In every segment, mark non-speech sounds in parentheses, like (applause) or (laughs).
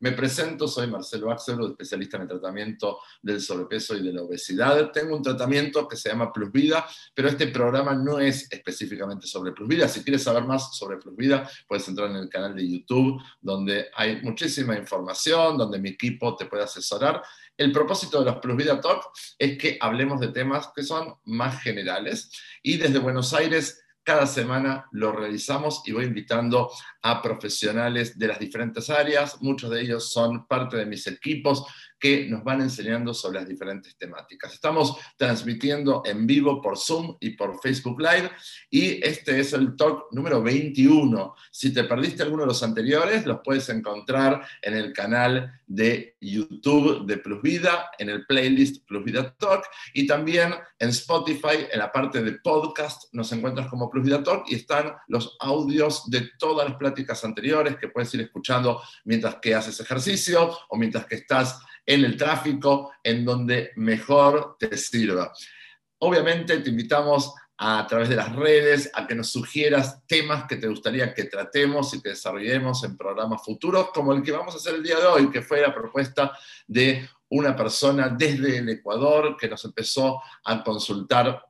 Me presento, soy Marcelo Axel, especialista en el tratamiento del sobrepeso y de la obesidad. Tengo un tratamiento que se llama Plus Vida, pero este programa no es específicamente sobre Plus Vida. Si quieres saber más sobre Plus Vida, puedes entrar en el canal de YouTube, donde hay muchísima información, donde mi equipo te puede asesorar. El propósito de los Plus Vida Talk es que hablemos de temas que son más generales y desde Buenos Aires cada semana lo realizamos y voy invitando a profesionales de las diferentes áreas. Muchos de ellos son parte de mis equipos que nos van enseñando sobre las diferentes temáticas. Estamos transmitiendo en vivo por Zoom y por Facebook Live y este es el talk número 21. Si te perdiste alguno de los anteriores, los puedes encontrar en el canal de YouTube de Plus Vida, en el playlist Plus Vida Talk y también en Spotify, en la parte de podcast, nos encuentras como Plus Vida Talk y están los audios de todas las pláticas anteriores que puedes ir escuchando mientras que haces ejercicio o mientras que estás en el tráfico, en donde mejor te sirva. Obviamente te invitamos a, través de las redes a que nos sugieras temas que te gustaría que tratemos y que desarrollemos en programas futuros, como el que vamos a hacer el día de hoy, que fue la propuesta de una persona desde el Ecuador que nos empezó a consultar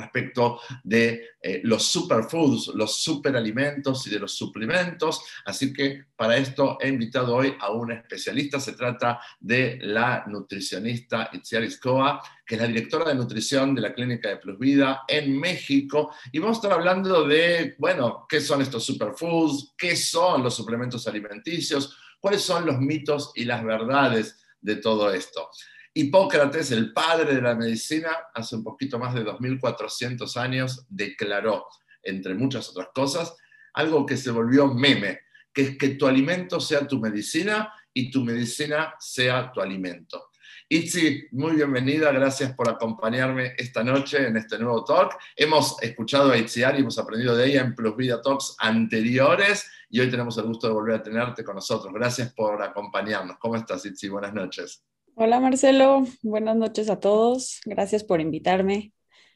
respecto de eh, los superfoods, los superalimentos y de los suplementos. Así que para esto he invitado hoy a una especialista. Se trata de la nutricionista Itziar Iscoa, que es la directora de nutrición de la Clínica de Plus Vida en México. Y vamos a estar hablando de, bueno, qué son estos superfoods, qué son los suplementos alimenticios, cuáles son los mitos y las verdades de todo esto. Hipócrates, el padre de la medicina, hace un poquito más de 2400 años, declaró, entre muchas otras cosas, algo que se volvió meme, que es que tu alimento sea tu medicina y tu medicina sea tu alimento. Itzi, muy bienvenida, gracias por acompañarme esta noche en este nuevo talk. Hemos escuchado a Itziar y hemos aprendido de ella en Plus Vida Talks anteriores y hoy tenemos el gusto de volver a tenerte con nosotros. Gracias por acompañarnos. ¿Cómo estás, Itzi? Buenas noches. Hola Marcelo, buenas noches a todos. Gracias por invitarme.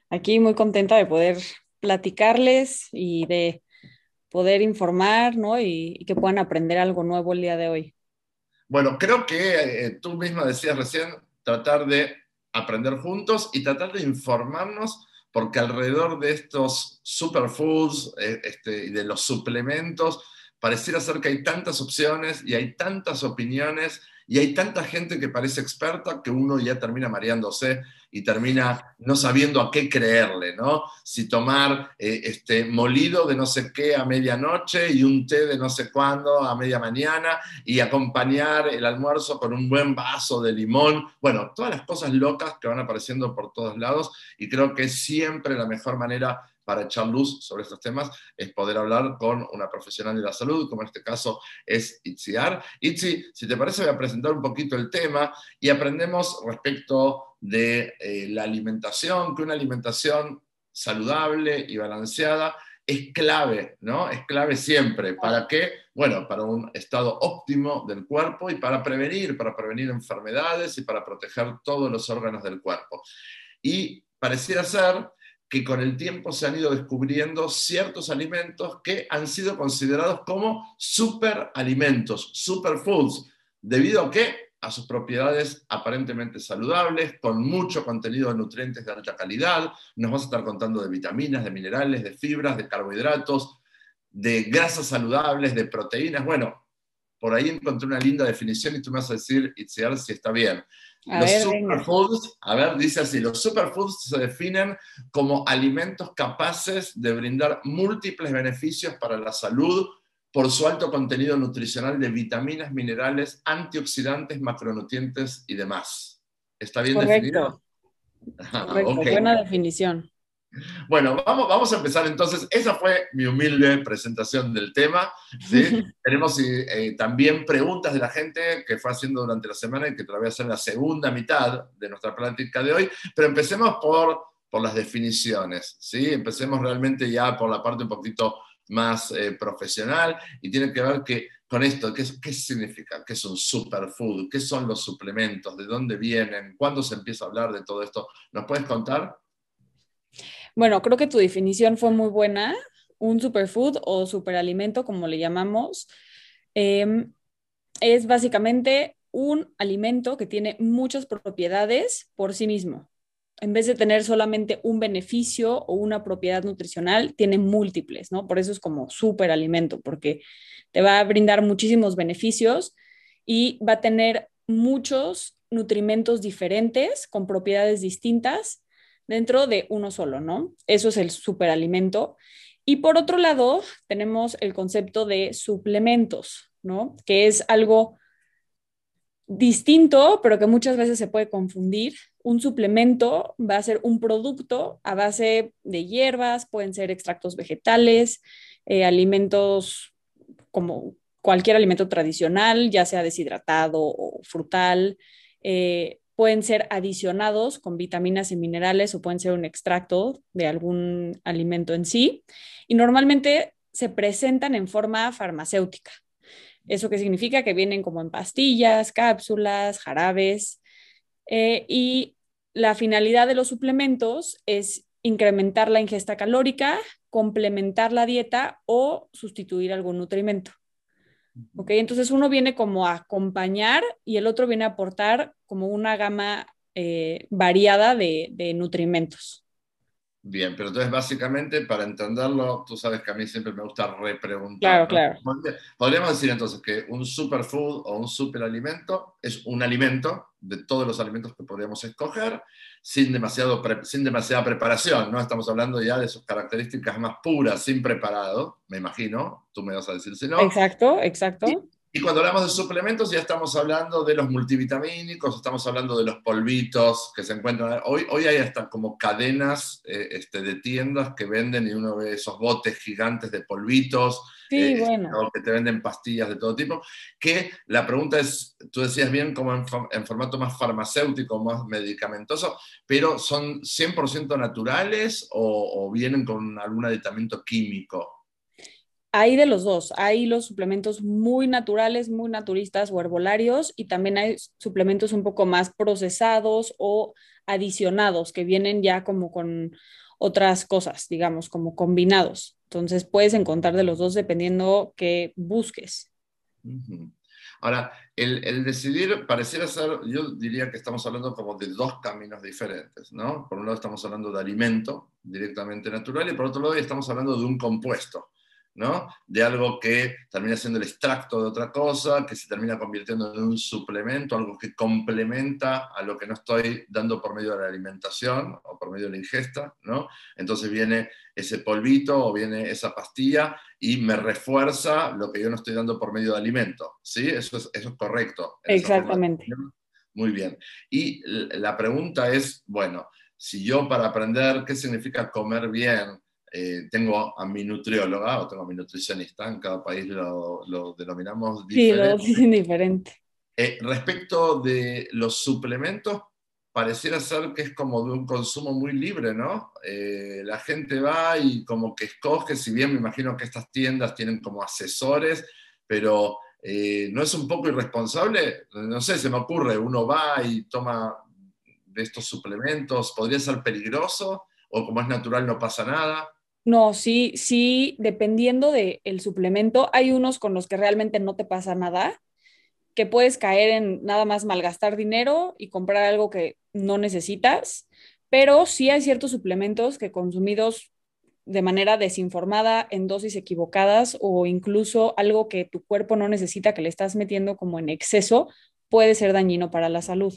Aquí muy contenta de poder platicarles y de poder informar, ¿no? Y, que puedan aprender algo nuevo el día de hoy. Bueno, creo que eh, tú misma decías recién tratar de aprender juntos y tratar de informarnos, porque alrededor de estos superfoods eh, este, y de los suplementos, pareciera ser que hay tantas opciones y hay tantas opiniones y hay tanta gente que parece experta que uno ya termina mareándose y termina no sabiendo a qué creerle, ¿no? Si tomar eh, este molido de no sé qué a medianoche y un té de no sé cuándo a media mañana y acompañar el almuerzo con un buen vaso de limón. Bueno, todas las cosas locas que van apareciendo por todos lados y creo que siempre la mejor manera para echar luz sobre estos temas es poder hablar con una profesional de la salud, como en este caso es Itziar. Itzi, si te parece, voy a presentar un poquito el tema y aprendemos respecto de eh, la alimentación, que una alimentación saludable y balanceada es clave, ¿no? Es clave siempre. ¿Para qué? Bueno, para un estado óptimo del cuerpo y para prevenir, para prevenir enfermedades y para proteger todos los órganos del cuerpo. Y pareciera ser que con el tiempo se han ido descubriendo ciertos alimentos que han sido considerados como superalimentos, superfoods, debido a qué? A sus propiedades aparentemente saludables, con mucho contenido de nutrientes de alta calidad. Nos vamos a estar contando de vitaminas, de minerales, de fibras, de carbohidratos, de grasas saludables, de proteínas. Bueno, por ahí encontré una linda definición y tú me vas a decir, Itziar, si está bien. los superfoods, a ver, dice así, los superfoods se definen como alimentos capaces de brindar múltiples beneficios para la salud por su alto contenido nutricional de vitaminas, minerales, antioxidantes, macronutrientes y demás. ¿Está bien definido? Correcto, buena definición. Bueno, vamos, vamos a empezar entonces. Esa fue mi humilde presentación del tema. ¿sí? (laughs) Tenemos eh, también preguntas de la gente que fue haciendo durante la semana y que te voy a hacer en la segunda mitad de nuestra plática de hoy. Pero empecemos por, por las definiciones. ¿sí? Empecemos realmente ya por la parte un poquito más eh, profesional y tiene que ver que, con esto, ¿qué, ¿qué significa? ¿Qué es un superfood? ¿Qué son los suplementos? ¿De dónde vienen? ¿Cuándo se empieza a hablar de todo esto? ¿Nos puedes contar? Bueno, creo que tu definición fue muy buena. Un superfood o superalimento, como le llamamos, em, es básicamente un alimento que tiene muchas propiedades por sí mismo. En vez de tener solamente un beneficio o una propiedad nutricional, tiene múltiples, ¿no? Por eso es como súper alimento, porque te va a brindar muchísimos beneficios y va a tener muchos nutrimentos diferentes con propiedades distintas dentro de uno solo, ¿no? Eso es el superalimento. Y por otro lado, tenemos el concepto de suplementos, ¿no? Que es algo distinto, pero que muchas veces se puede confundir. Un suplemento va a ser un producto a base de hierbas, pueden ser extractos vegetales, eh, alimentos como cualquier alimento tradicional, ya sea deshidratado o frutal. Eh, pueden ser adicionados con vitaminas y minerales o pueden ser un extracto de algún alimento en sí. Y normalmente se presentan en forma farmacéutica. ¿Eso qué significa? Que vienen como en pastillas, cápsulas, jarabes. Eh, y la finalidad de los suplementos es incrementar la ingesta calórica, complementar la dieta o sustituir algún nutrimento. ¿Ok? Entonces uno viene como a acompañar y el otro viene a aportar como una gama eh, variada de, de, nutrimentos. Bien, pero entonces básicamente para entenderlo, tú sabes que a mí siempre me gusta repreguntar. Claro, claro. Podríamos decir entonces que un superfood o un superalimento es un alimento de todos los alimentos que podríamos escoger sin, demasiado sin demasiada preparación, ¿no? Estamos hablando ya de sus características más puras, sin preparado, me imagino, tú me vas a decir si no. Exacto, exacto. Y cuando hablamos de suplementos ya estamos hablando de los multivitamínicos, estamos hablando de los polvitos que se encuentran. Hoy, hoy hay hasta como cadenas eh, este, de tiendas que venden y uno ve esos botes gigantes de polvitos, sí, eh, bueno. que te venden pastillas de todo tipo. Que la pregunta es, tú decías bien como en, en formato más farmacéutico, más medicamentoso, pero ¿son 100% naturales o, o vienen con algún aditamento químico? Hay de los dos. Hay los suplementos muy naturales, muy naturistas o herbolarios y también hay suplementos un poco más procesados o adicionados que vienen ya como con otras cosas, digamos, como combinados. Entonces puedes encontrar de los dos dependiendo que busques. Ahora, el, decidir pareciera ser, yo diría que estamos hablando como de dos caminos diferentes, ¿no? Por un lado estamos hablando de alimento directamente natural y por otro lado estamos hablando de un compuesto. De algo que termina siendo el extracto de otra cosa, que se termina convirtiendo en un suplemento, algo que complementa a lo que no estoy dando por medio de la alimentación o por medio de la ingesta, ¿no? Entonces viene ese polvito o viene esa pastilla y me refuerza lo que yo no estoy dando por medio de alimento, ¿sí? Eso es, eso es correcto. Exactamente. Muy bien. Y la pregunta es, bueno, si yo para aprender qué significa comer bien, eh, tengo a mi nutrióloga o tengo a mi nutricionista, en cada país lo, lo denominamos diferente. Sí, lo diferente. Eh, respecto de los suplementos, pareciera ser que es como de un consumo muy libre, ¿no? Eh, la gente va y como que escoge, si bien me imagino que estas tiendas tienen como asesores, pero ¿no es un poco irresponsable? No sé, se me ocurre, uno va y toma de estos suplementos, ¿podría ser peligroso? ¿O como es natural no pasa nada? No, sí, sí, dependiendo del suplemento, hay unos con los que realmente no te pasa nada, que puedes caer en nada más malgastar dinero y comprar algo que no necesitas, pero sí hay ciertos suplementos que consumidos de manera desinformada, en dosis equivocadas o incluso algo que tu cuerpo no necesita, que le estás metiendo como en exceso, puede ser dañino para la salud.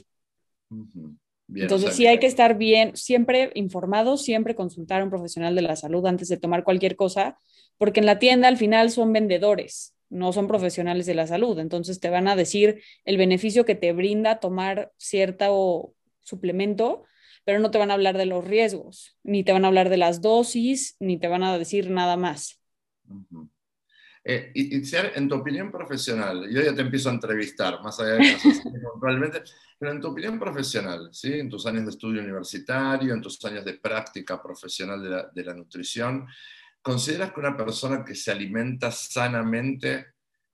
Entonces sí hay que estar bien, siempre informados, siempre consultar a un profesional de la salud antes de tomar cualquier cosa, porque en la tienda al final son vendedores, no son profesionales de la salud. Entonces te van a decir el beneficio que te brinda tomar cierto suplemento, pero no te van a hablar de los riesgos, ni te van a hablar de las dosis, ni te van a decir nada más. Eh, y, en tu opinión profesional, yo ya te empiezo a entrevistar, más allá de (laughs) probablemente, pero en tu opinión profesional, ¿sí? en tus años de estudio universitario, en tus años de práctica profesional de la, de la nutrición, ¿consideras que una persona que se alimenta sanamente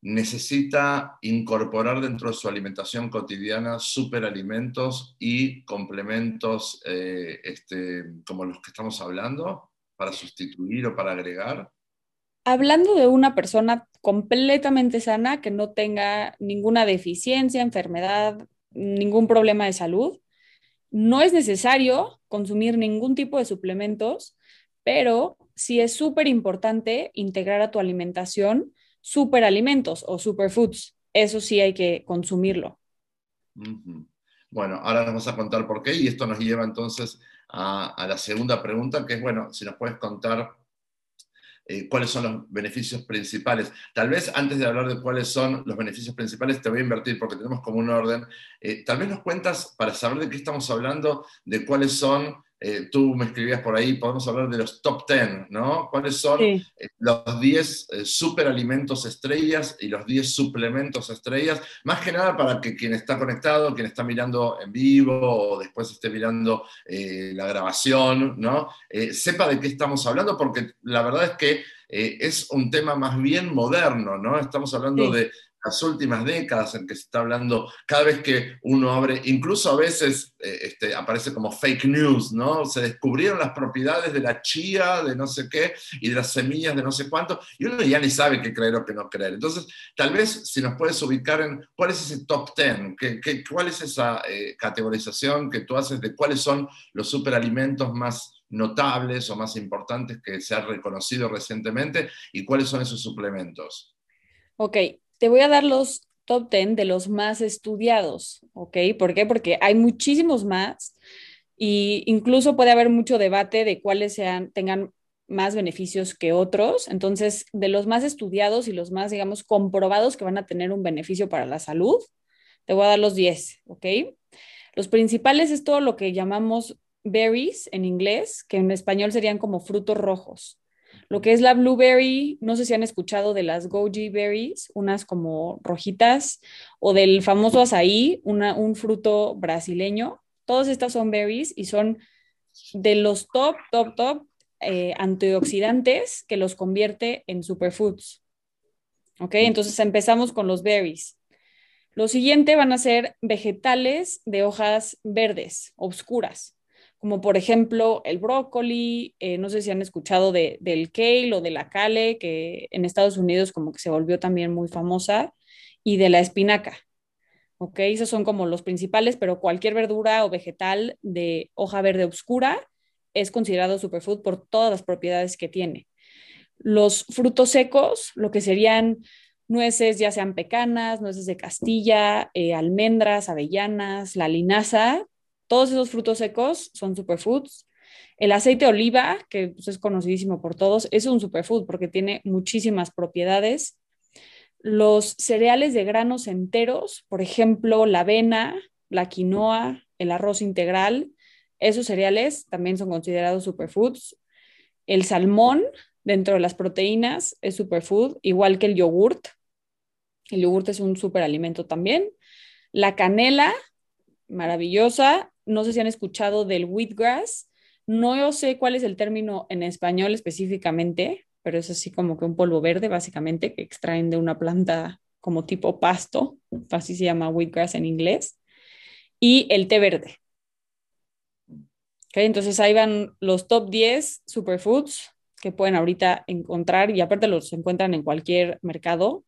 necesita incorporar dentro de su alimentación cotidiana superalimentos y complementos eh, este, como los que estamos hablando para sustituir o para agregar? Hablando de una persona completamente sana, que no tenga ninguna deficiencia, enfermedad, ningún problema de salud. No es necesario consumir ningún tipo de suplementos, pero sí es súper importante integrar a tu alimentación superalimentos o superfoods. Eso sí hay que consumirlo. Bueno, ahora vamos a contar por qué y esto nos lleva entonces a la segunda pregunta, que es, bueno, si nos puedes contar eh, cuáles son los beneficios principales. Tal vez antes de hablar de cuáles son los beneficios principales, te voy a invertir porque tenemos como un orden. Eh, tal vez nos cuentas, para saber de qué estamos hablando, de cuáles son eh, tú me escribías por ahí, podemos hablar de los top 10, ¿no? ¿Cuáles son los 10 superalimentos estrellas y los 10 suplementos estrellas? Más que nada para que quien está conectado, quien está mirando en vivo o después esté mirando la grabación, ¿no? sepa de qué estamos hablando, porque la verdad es que es un tema más bien moderno, ¿no? Estamos hablando de las últimas décadas en que se está hablando, cada vez que uno abre, incluso a veces eh, este, aparece como fake news, ¿no? Se descubrieron las propiedades de la chía, de no sé qué, y de las semillas de no sé cuánto, y uno ya ni sabe qué creer o qué no creer. Entonces, tal vez si nos puedes ubicar en cuál es ese top 10, ¿Qué, qué, cuál es esa eh, categorización que tú haces de cuáles son los superalimentos más notables o más importantes que se han reconocido recientemente y cuáles son esos suplementos. Ok, te voy a dar los top 10 de los más estudiados, ¿ok? ¿Por qué? Porque hay muchísimos más y incluso puede haber mucho debate de cuáles sean, tengan más beneficios que otros. Entonces, de los más estudiados y los más, digamos, comprobados que van a tener un beneficio para la salud, te voy a dar los 10, ¿ok? Los principales es todo lo que llamamos berries en inglés, que en español serían como frutos rojos. Lo que es la blueberry, no sé si han escuchado de las goji berries, unas como rojitas, o del famoso azaí, un fruto brasileño. Todas estas son berries y son de los top, top, top eh, antioxidantes que los convierte en superfoods. ¿Ok? Entonces empezamos con los berries. Lo siguiente van a ser vegetales de hojas verdes, oscuras como por ejemplo el brócoli, eh, no sé si han escuchado de, del kale o de la kale, que en Estados Unidos como que se volvió también muy famosa, y de la espinaca. ¿Ok? Esos son como los principales, pero cualquier verdura o vegetal de hoja verde oscura es considerado superfood por todas las propiedades que tiene. Los frutos secos, lo que serían nueces, ya sean pecanas, nueces de Castilla, eh, almendras, avellanas, la linaza, todos esos frutos secos son superfoods. El aceite de oliva, que pues, es conocidísimo por todos, es un superfood porque tiene muchísimas propiedades. Los cereales de granos enteros, por ejemplo, la avena, la quinoa, el arroz integral, esos cereales también son considerados superfoods. El salmón, dentro de las proteínas, es superfood, igual que el yogurt. El yogurt es un superalimento también. La canela, maravillosa no sé si han escuchado del wheatgrass. No sé cuál es el término en español específicamente, pero es así como que un polvo verde, básicamente, que extraen de una planta como tipo pasto, así se llama wheatgrass en inglés, y el té verde. entonces ahí van los top 10 superfoods que pueden ahorita encontrar y aparte los encuentran en cualquier mercado.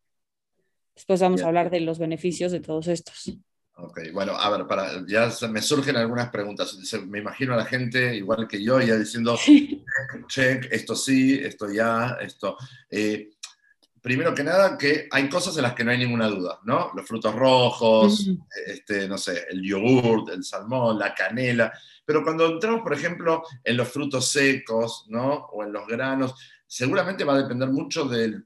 Después vamos a hablar de los beneficios de todos estos. Ok, bueno, a ver, para, ya me surgen algunas preguntas. Me imagino a la gente, igual que yo, ya diciendo, (laughs) check, esto sí, esto ya, esto. Eh, primero que nada, que hay cosas en las que no hay ninguna duda, ¿no? Los frutos rojos, este, no sé, el yogur, el salmón, la canela. Pero cuando entramos, por ejemplo, en los frutos secos, ¿no? O en los granos, seguramente va a depender mucho del,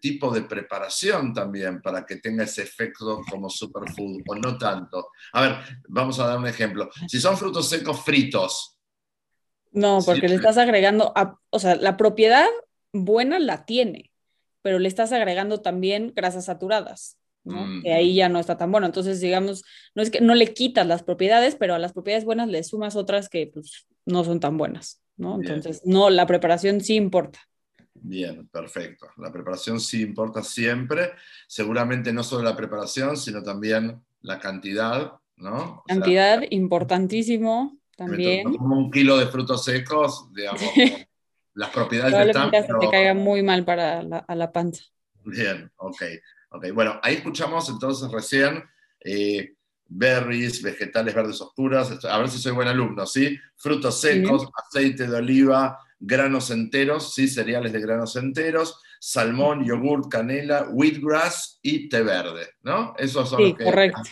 tipo de preparación también para que tenga ese efecto como superfood o no tanto. A ver, vamos a dar un ejemplo. Si son frutos secos fritos. No, porque le estás agregando, o sea, la propiedad buena la tiene, pero le estás agregando también grasas saturadas. ¿no? Mm, que ahí ya no está tan bueno. Entonces, digamos, no es que no le quitas las propiedades, pero a las propiedades buenas le sumas otras que pues, no son tan buenas, ¿no? Entonces, no, la preparación sí importa. Bien, perfecto. La preparación sí importa siempre. Seguramente no solo la preparación, sino también la cantidad, ¿no? cantidad, importantísimo también. Como un kilo de frutos secos, digamos, (laughs) las propiedades están. Pero... te caiga muy mal para la, a la panza. Bien, ok. okay. Bueno, ahí escuchamos entonces recién eh, berries, vegetales verdes oscuras, a ver si soy buen alumno, ¿sí? Frutos secos, aceite de oliva, granos enteros, ¿sí? Cereales de granos enteros, salmón, yogurt, canela, wheatgrass y té verde, ¿no? Esos son los que correcto.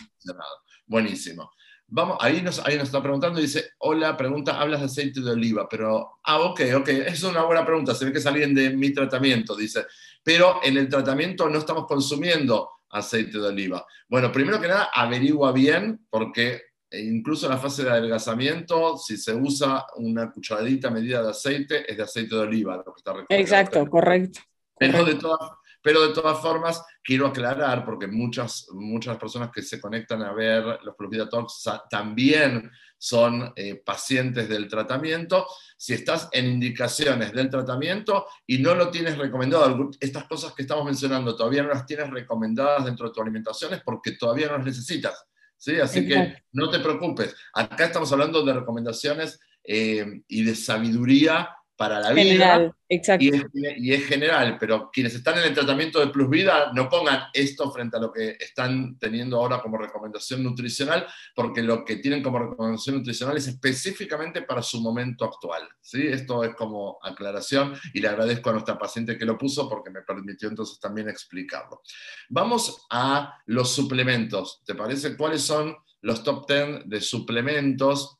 Buenísimo. Vamos, ahí nos, ahí nos está preguntando, dice, hola, pregunta, hablas de aceite de oliva, pero, ah, ok, ok, es una buena pregunta, se ve que es alguien de mi tratamiento, dice, pero en el tratamiento no estamos consumiendo aceite de oliva. Bueno, primero que nada, averigua bien, porque incluso en la fase de adelgazamiento, si se usa una cucharadita medida de aceite, es de aceite de oliva lo que está Exacto, correcto. Pero de todas pero de todas formas, quiero aclarar, porque muchas, muchas personas que se conectan a ver los Plus Talks también son eh, pacientes del tratamiento. Si estás en indicaciones del tratamiento y no lo tienes recomendado, estas cosas que estamos mencionando todavía no las tienes recomendadas dentro de tu alimentación es porque todavía no las necesitas. ¿Sí? Así que no te preocupes. Acá estamos hablando de recomendaciones eh, y de sabiduría para la vida. Exacto. Y, es, general, pero quienes están en el tratamiento de Plus Vida no pongan esto frente a lo que están teniendo ahora como recomendación nutricional, porque lo que tienen como recomendación nutricional es específicamente para su momento actual. ¿sí? Esto es como aclaración y le agradezco a nuestra paciente que lo puso porque me permitió entonces también explicarlo. Vamos a los suplementos. ¿Te parece cuáles son los top 10 de suplementos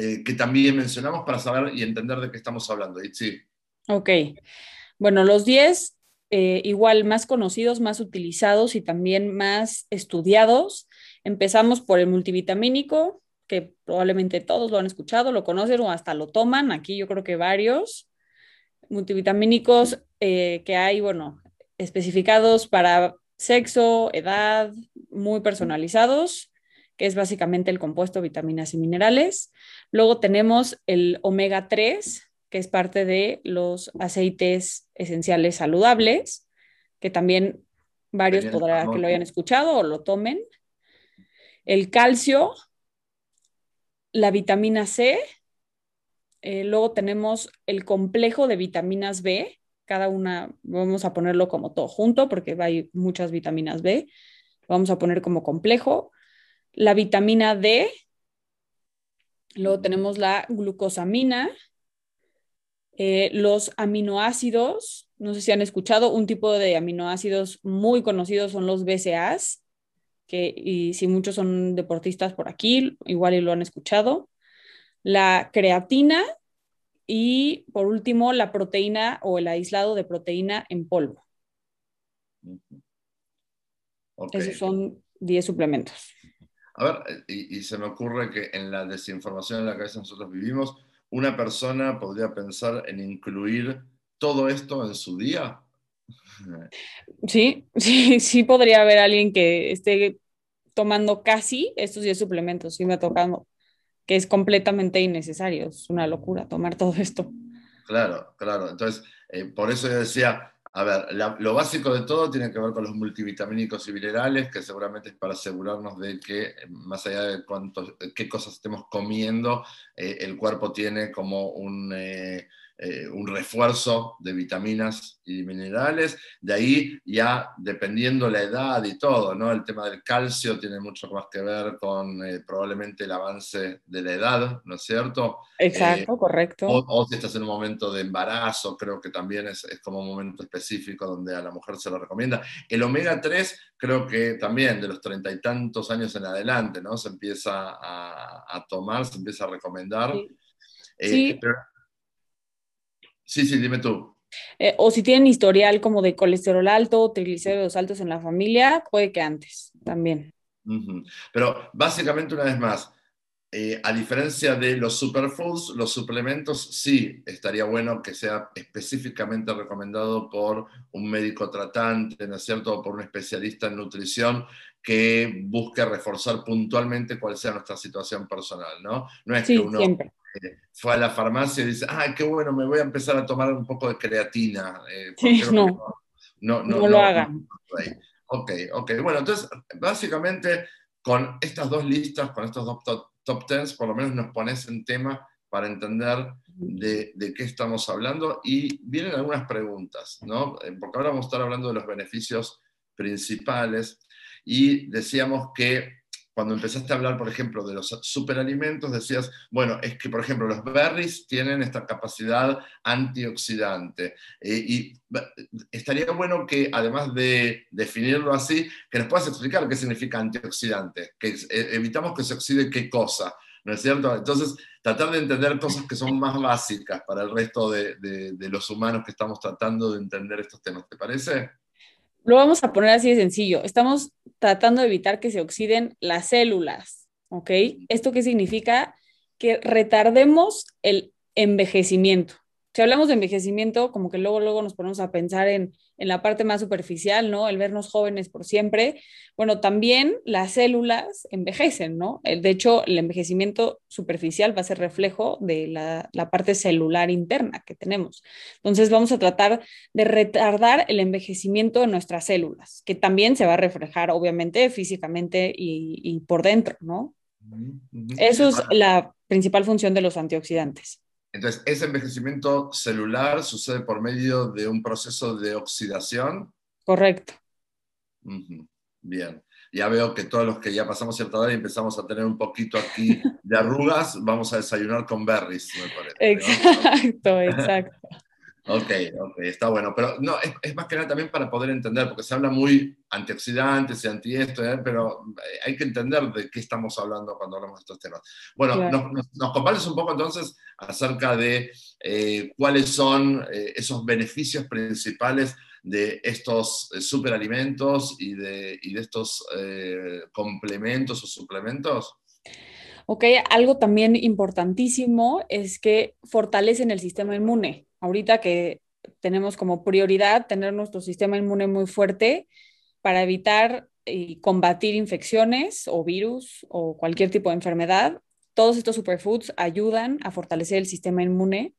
eh, que también mencionamos para saber y entender de qué estamos hablando. sí Ok. Bueno, los 10 eh, igual más conocidos, más utilizados y también más estudiados. Empezamos por el multivitamínico, que probablemente todos lo han escuchado, lo conocen o hasta lo toman. Aquí yo creo que varios multivitamínicos eh, que hay, bueno, especificados para sexo, edad, muy personalizados que es básicamente el compuesto vitaminas y minerales. Luego tenemos el omega 3, que es parte de los aceites esenciales saludables, que también varios podrán que lo hayan escuchado o lo tomen. El calcio, la vitamina C, eh, luego tenemos el complejo de vitaminas B, cada una, vamos a ponerlo como todo junto porque hay muchas vitaminas B, vamos a poner como complejo la vitamina D, luego tenemos la glucosamina, eh, los aminoácidos, no sé si han escuchado, un tipo de aminoácidos muy conocidos son los BCAAs, que y si muchos son deportistas por aquí, igual y lo han escuchado. La creatina y por último la proteína o el aislado de proteína en polvo. Esos son 10 suplementos. A ver, y, se me ocurre que en la desinformación en la cabeza nosotros vivimos, una persona podría pensar en incluir todo esto en su día. Sí, (laughs) sí, sí podría haber alguien que esté tomando casi estos 10 suplementos, sí me ha tocado, que es completamente innecesario, es una locura tomar todo esto. Claro, claro, entonces, eh, por eso yo decía, a ver, lo básico de todo tiene que ver con los multivitamínicos y minerales, que seguramente es para asegurarnos de que, más allá de cuánto, qué cosas estemos comiendo, eh, el cuerpo tiene como un, eh, eh, un refuerzo de vitaminas y minerales. De ahí ya dependiendo la edad y todo, ¿no? El tema del calcio tiene mucho más que ver con eh, probablemente el avance de la edad, ¿no es cierto? Exacto, eh, correcto. O, si estás en un momento de embarazo, creo que también es, es, como un momento específico donde a la mujer se lo recomienda. El omega 3 creo que también de los treinta y tantos años en adelante, ¿no? Se empieza a, tomar, se empieza a recomendar. Sí. Sí, sí, dime tú. Eh, o si tienen historial como de colesterol alto, triglicéridos altos en la familia, puede que antes también. Pero básicamente, una vez más, eh, a diferencia de los superfoods, los suplementos sí estaría bueno que sea específicamente recomendado por un médico tratante, ¿no es cierto? O por un especialista en nutrición que busque reforzar puntualmente cuál sea nuestra situación personal, ¿no? No es que uno fue a la farmacia y dice, ah, qué bueno, me voy a empezar a tomar un poco de creatina. Eh, no. No, lo hagan. ok, ok. Bueno, entonces, básicamente, con estas dos listas, con estos dos top, top tens, por lo menos nos pones en tema para entender de, de, qué estamos hablando y vienen algunas preguntas, ¿no? Eh, porque ahora vamos a estar hablando de los beneficios principales y decíamos que cuando empezaste a hablar, por ejemplo, de los superalimentos, decías, bueno, es que, por ejemplo, los berries tienen esta capacidad antioxidante. Eh, y estaría bueno que, además de definirlo así, que nos puedas explicar qué significa antioxidante, que eh, evitamos que se oxide qué cosa, ¿no es cierto? Entonces, tratar de entender cosas que son más básicas para el resto de, de los humanos que estamos tratando de entender estos temas, ¿te parece? Lo vamos a poner así de sencillo. Estamos tratando de evitar que se oxiden las células, ¿ok? ¿Esto qué significa? Que retardemos el envejecimiento si hablamos de envejecimiento, como que luego, luego nos ponemos a pensar en, en, la parte más superficial, ¿no? El vernos jóvenes por siempre. Bueno, también las células envejecen, ¿no? De hecho, el envejecimiento superficial va a ser reflejo de la, la parte celular interna que tenemos. Entonces, vamos a tratar de retardar el envejecimiento de nuestras células, que también se va a reflejar, obviamente, físicamente y, y por dentro, ¿no? Eso es la principal función de los antioxidantes. Entonces, ese envejecimiento celular sucede por medio de un proceso de oxidación. Correcto. Bien. Ya veo que todos los que ya pasamos cierta edad y empezamos a tener un poquito aquí de arrugas, vamos a desayunar con berries, me parece. Exacto, exacto. Ok, ok, está bueno. Pero no, es, más que nada también para poder entender, porque se habla muy antioxidantes y anti esto, ¿eh? pero eh, hay que entender de qué estamos hablando cuando hablamos de estos temas. Bueno, nos, nos, compartes un poco entonces acerca de eh, cuáles son esos beneficios principales de estos superalimentos y de, y de estos complementos o suplementos. Ok, algo también importantísimo es que fortalecen el sistema inmune ahorita que tenemos como prioridad tener nuestro sistema inmune muy fuerte para evitar y combatir infecciones o virus o cualquier tipo de enfermedad. Todos estos superfoods ayudan a fortalecer el sistema inmune.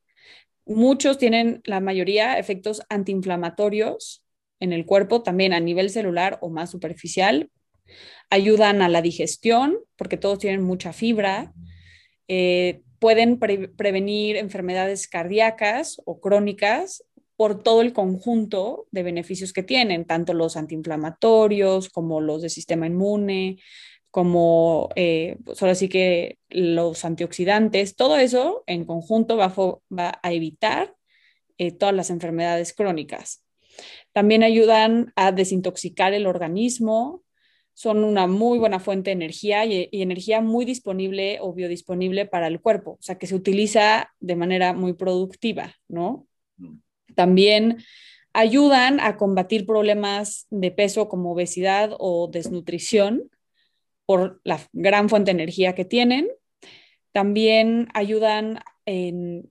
Muchos tienen, la mayoría, efectos antiinflamatorios en el cuerpo, también a nivel celular o más superficial. Ayudan a la digestión, porque todos tienen mucha fibra. Eh, pueden prevenir enfermedades cardíacas o crónicas por todo el conjunto de beneficios que tienen, tanto los antiinflamatorios como los de sistema inmune, como eh, pues que los antioxidantes, todo eso en conjunto va, va a evitar eh, todas las enfermedades crónicas. También ayudan a desintoxicar el organismo, son una muy buena fuente de energía y, energía muy disponible o biodisponible para el cuerpo, o sea, que se utiliza de manera muy productiva, ¿no? Mm. También ayudan a combatir problemas de peso como obesidad o desnutrición por la gran fuente de energía que tienen. También ayudan en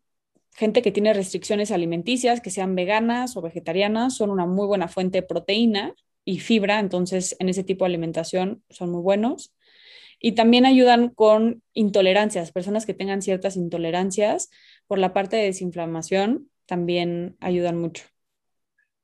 gente que tiene restricciones alimenticias, que sean veganas o vegetarianas, son una muy buena fuente de proteína y fibra, entonces en ese tipo de alimentación son muy buenos. Y también ayudan con intolerancias, personas que tengan ciertas intolerancias por la parte de desinflamación, también ayudan mucho.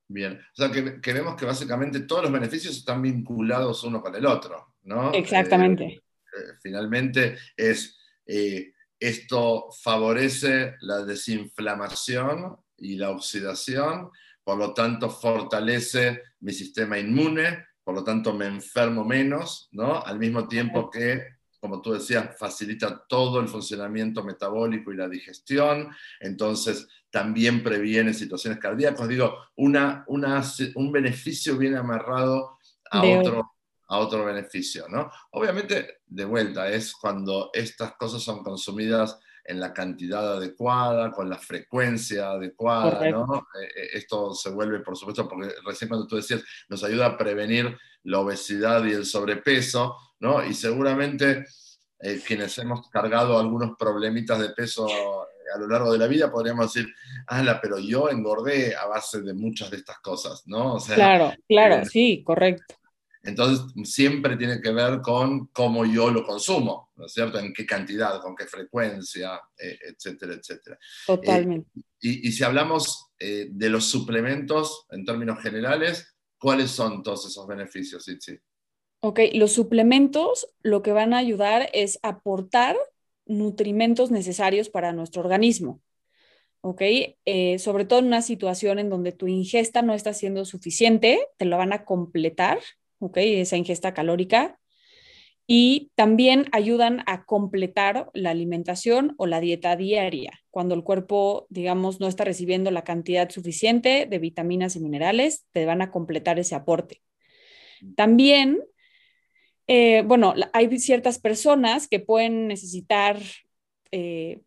Bien, o sea que, que vemos que básicamente todos los beneficios están vinculados uno con el otro, ¿no? Exactamente. Eh, eh, finalmente es, eh, esto favorece la desinflamación y la oxidación por lo tanto fortalece mi sistema inmune, por lo tanto me enfermo menos, ¿no? Al mismo tiempo que, como tú decías, facilita todo el funcionamiento metabólico y la digestión, entonces también previene situaciones cardíacas. Digo, una, un beneficio viene amarrado a otro, a otro beneficio, ¿no? Obviamente, de vuelta, es cuando estas cosas son consumidas en la cantidad adecuada, con la frecuencia adecuada, ¿no? Eh, eh, esto se vuelve, por supuesto, porque recién cuando tú decías, nos ayuda a prevenir la obesidad y el sobrepeso, ¿no? Y seguramente eh, quienes hemos cargado algunos problemitas de peso a lo largo de la vida podríamos decir, ala, pero yo engordé a base de muchas de estas cosas, ¿no? claro, claro, sí, correcto. Entonces, siempre tiene que ver con cómo yo lo consumo, ¿no es cierto? En qué cantidad, con qué frecuencia, eh, etcétera, etcétera. Totalmente. Eh, y, si hablamos eh, de los suplementos en términos generales, ¿cuáles son todos esos beneficios, Itzi? Ok, los suplementos lo que van a ayudar es aportar nutrimentos necesarios para nuestro organismo. ¿Ok? Eh, sobre todo en una situación en donde tu ingesta no está siendo suficiente, te lo van a completar, ¿ok? Esa ingesta calórica. Y también ayudan a completar la alimentación o la dieta diaria, cuando el cuerpo, digamos, no está recibiendo la cantidad suficiente de vitaminas y minerales, te van a completar ese aporte. También eh, bueno, hay ciertas personas que pueden necesitar, eh,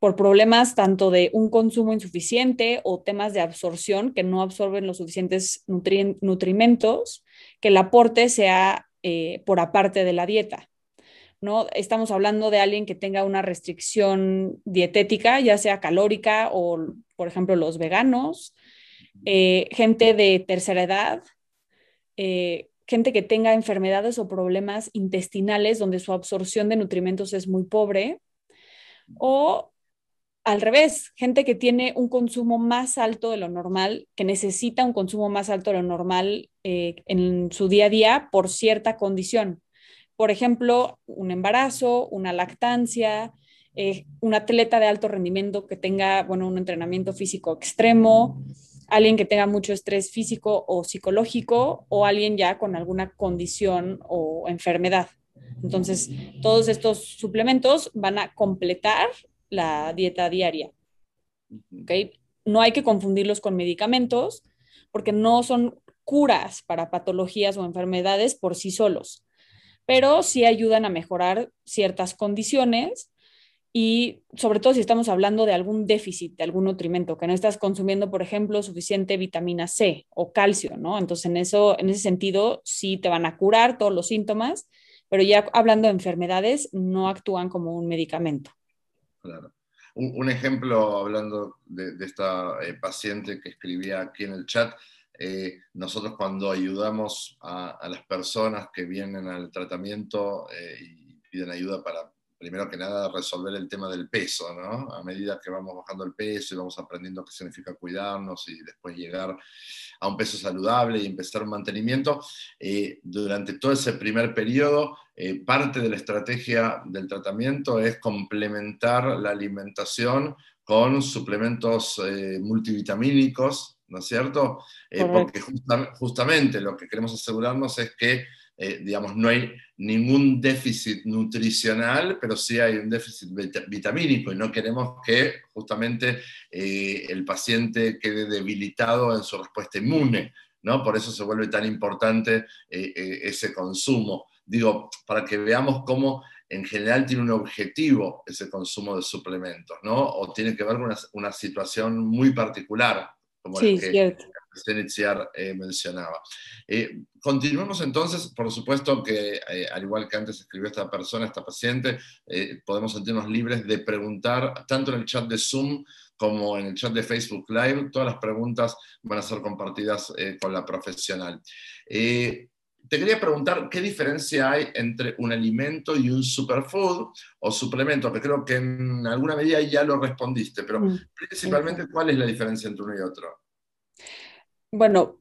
por problemas tanto de un consumo insuficiente o temas de absorción, que no absorben los suficientes nutrimentos, que el aporte sea eh, por aparte de la dieta. ¿no? Estamos hablando de alguien que tenga una restricción dietética, ya sea calórica o, por ejemplo, los veganos, gente de tercera edad, gente que tenga enfermedades o problemas intestinales donde su absorción de nutrimentos es muy pobre, o al revés, gente que tiene un consumo más alto de lo normal, que necesita un consumo más alto de lo normal eh, en su día a día por cierta condición. Por ejemplo, un embarazo, una lactancia, eh, un atleta de alto rendimiento que tenga, bueno, un entrenamiento físico extremo, alguien que tenga mucho estrés físico o psicológico o alguien ya con alguna condición o enfermedad. Entonces, todos estos suplementos van a completar la dieta diaria. ¿okay? No hay que confundirlos con medicamentos porque no son curas para patologías o enfermedades por sí solos, pero sí ayudan a mejorar ciertas condiciones y sobre todo si estamos hablando de algún déficit de algún nutrimento, que no estás consumiendo, por ejemplo, suficiente vitamina C o calcio, ¿no? Entonces, en, eso, en ese sentido, sí te van a curar todos los síntomas, pero ya hablando de enfermedades, no actúan como un medicamento. Claro. Un, ejemplo, hablando de, esta eh, paciente que escribía aquí en el chat, eh, nosotros cuando ayudamos a, las personas que vienen al tratamiento eh, y piden ayuda para primero que nada, resolver el tema del peso, ¿no? A medida que vamos bajando el peso y vamos aprendiendo qué significa cuidarnos y después llegar a un peso saludable y empezar un mantenimiento, eh, durante todo ese primer periodo, eh, parte de la estrategia del tratamiento es complementar la alimentación con suplementos eh, multivitamínicos, ¿no es cierto? porque justamente lo que queremos asegurarnos es que eh, digamos, no hay ningún déficit nutricional, pero sí hay un déficit vitamínico y no queremos que justamente eh, el paciente quede debilitado en su respuesta inmune, ¿no? Por eso se vuelve tan importante eh, ese consumo. Digo, para que veamos cómo en general tiene un objetivo ese consumo de suplementos, ¿no? O tiene que ver con una, situación muy particular, como sí, la que iniciar mencionaba. Eh, continuemos entonces, por supuesto que eh, al igual que antes escribió esta persona, esta paciente, eh, podemos sentirnos libres de preguntar tanto en el chat de Zoom como en el chat de Facebook Live. Todas las preguntas van a ser compartidas con la profesional. te quería preguntar qué diferencia hay entre un alimento y un superfood o suplemento, que creo que en alguna medida ya lo respondiste, pero mm, principalmente, ¿cuál es la diferencia entre uno y otro? Bueno,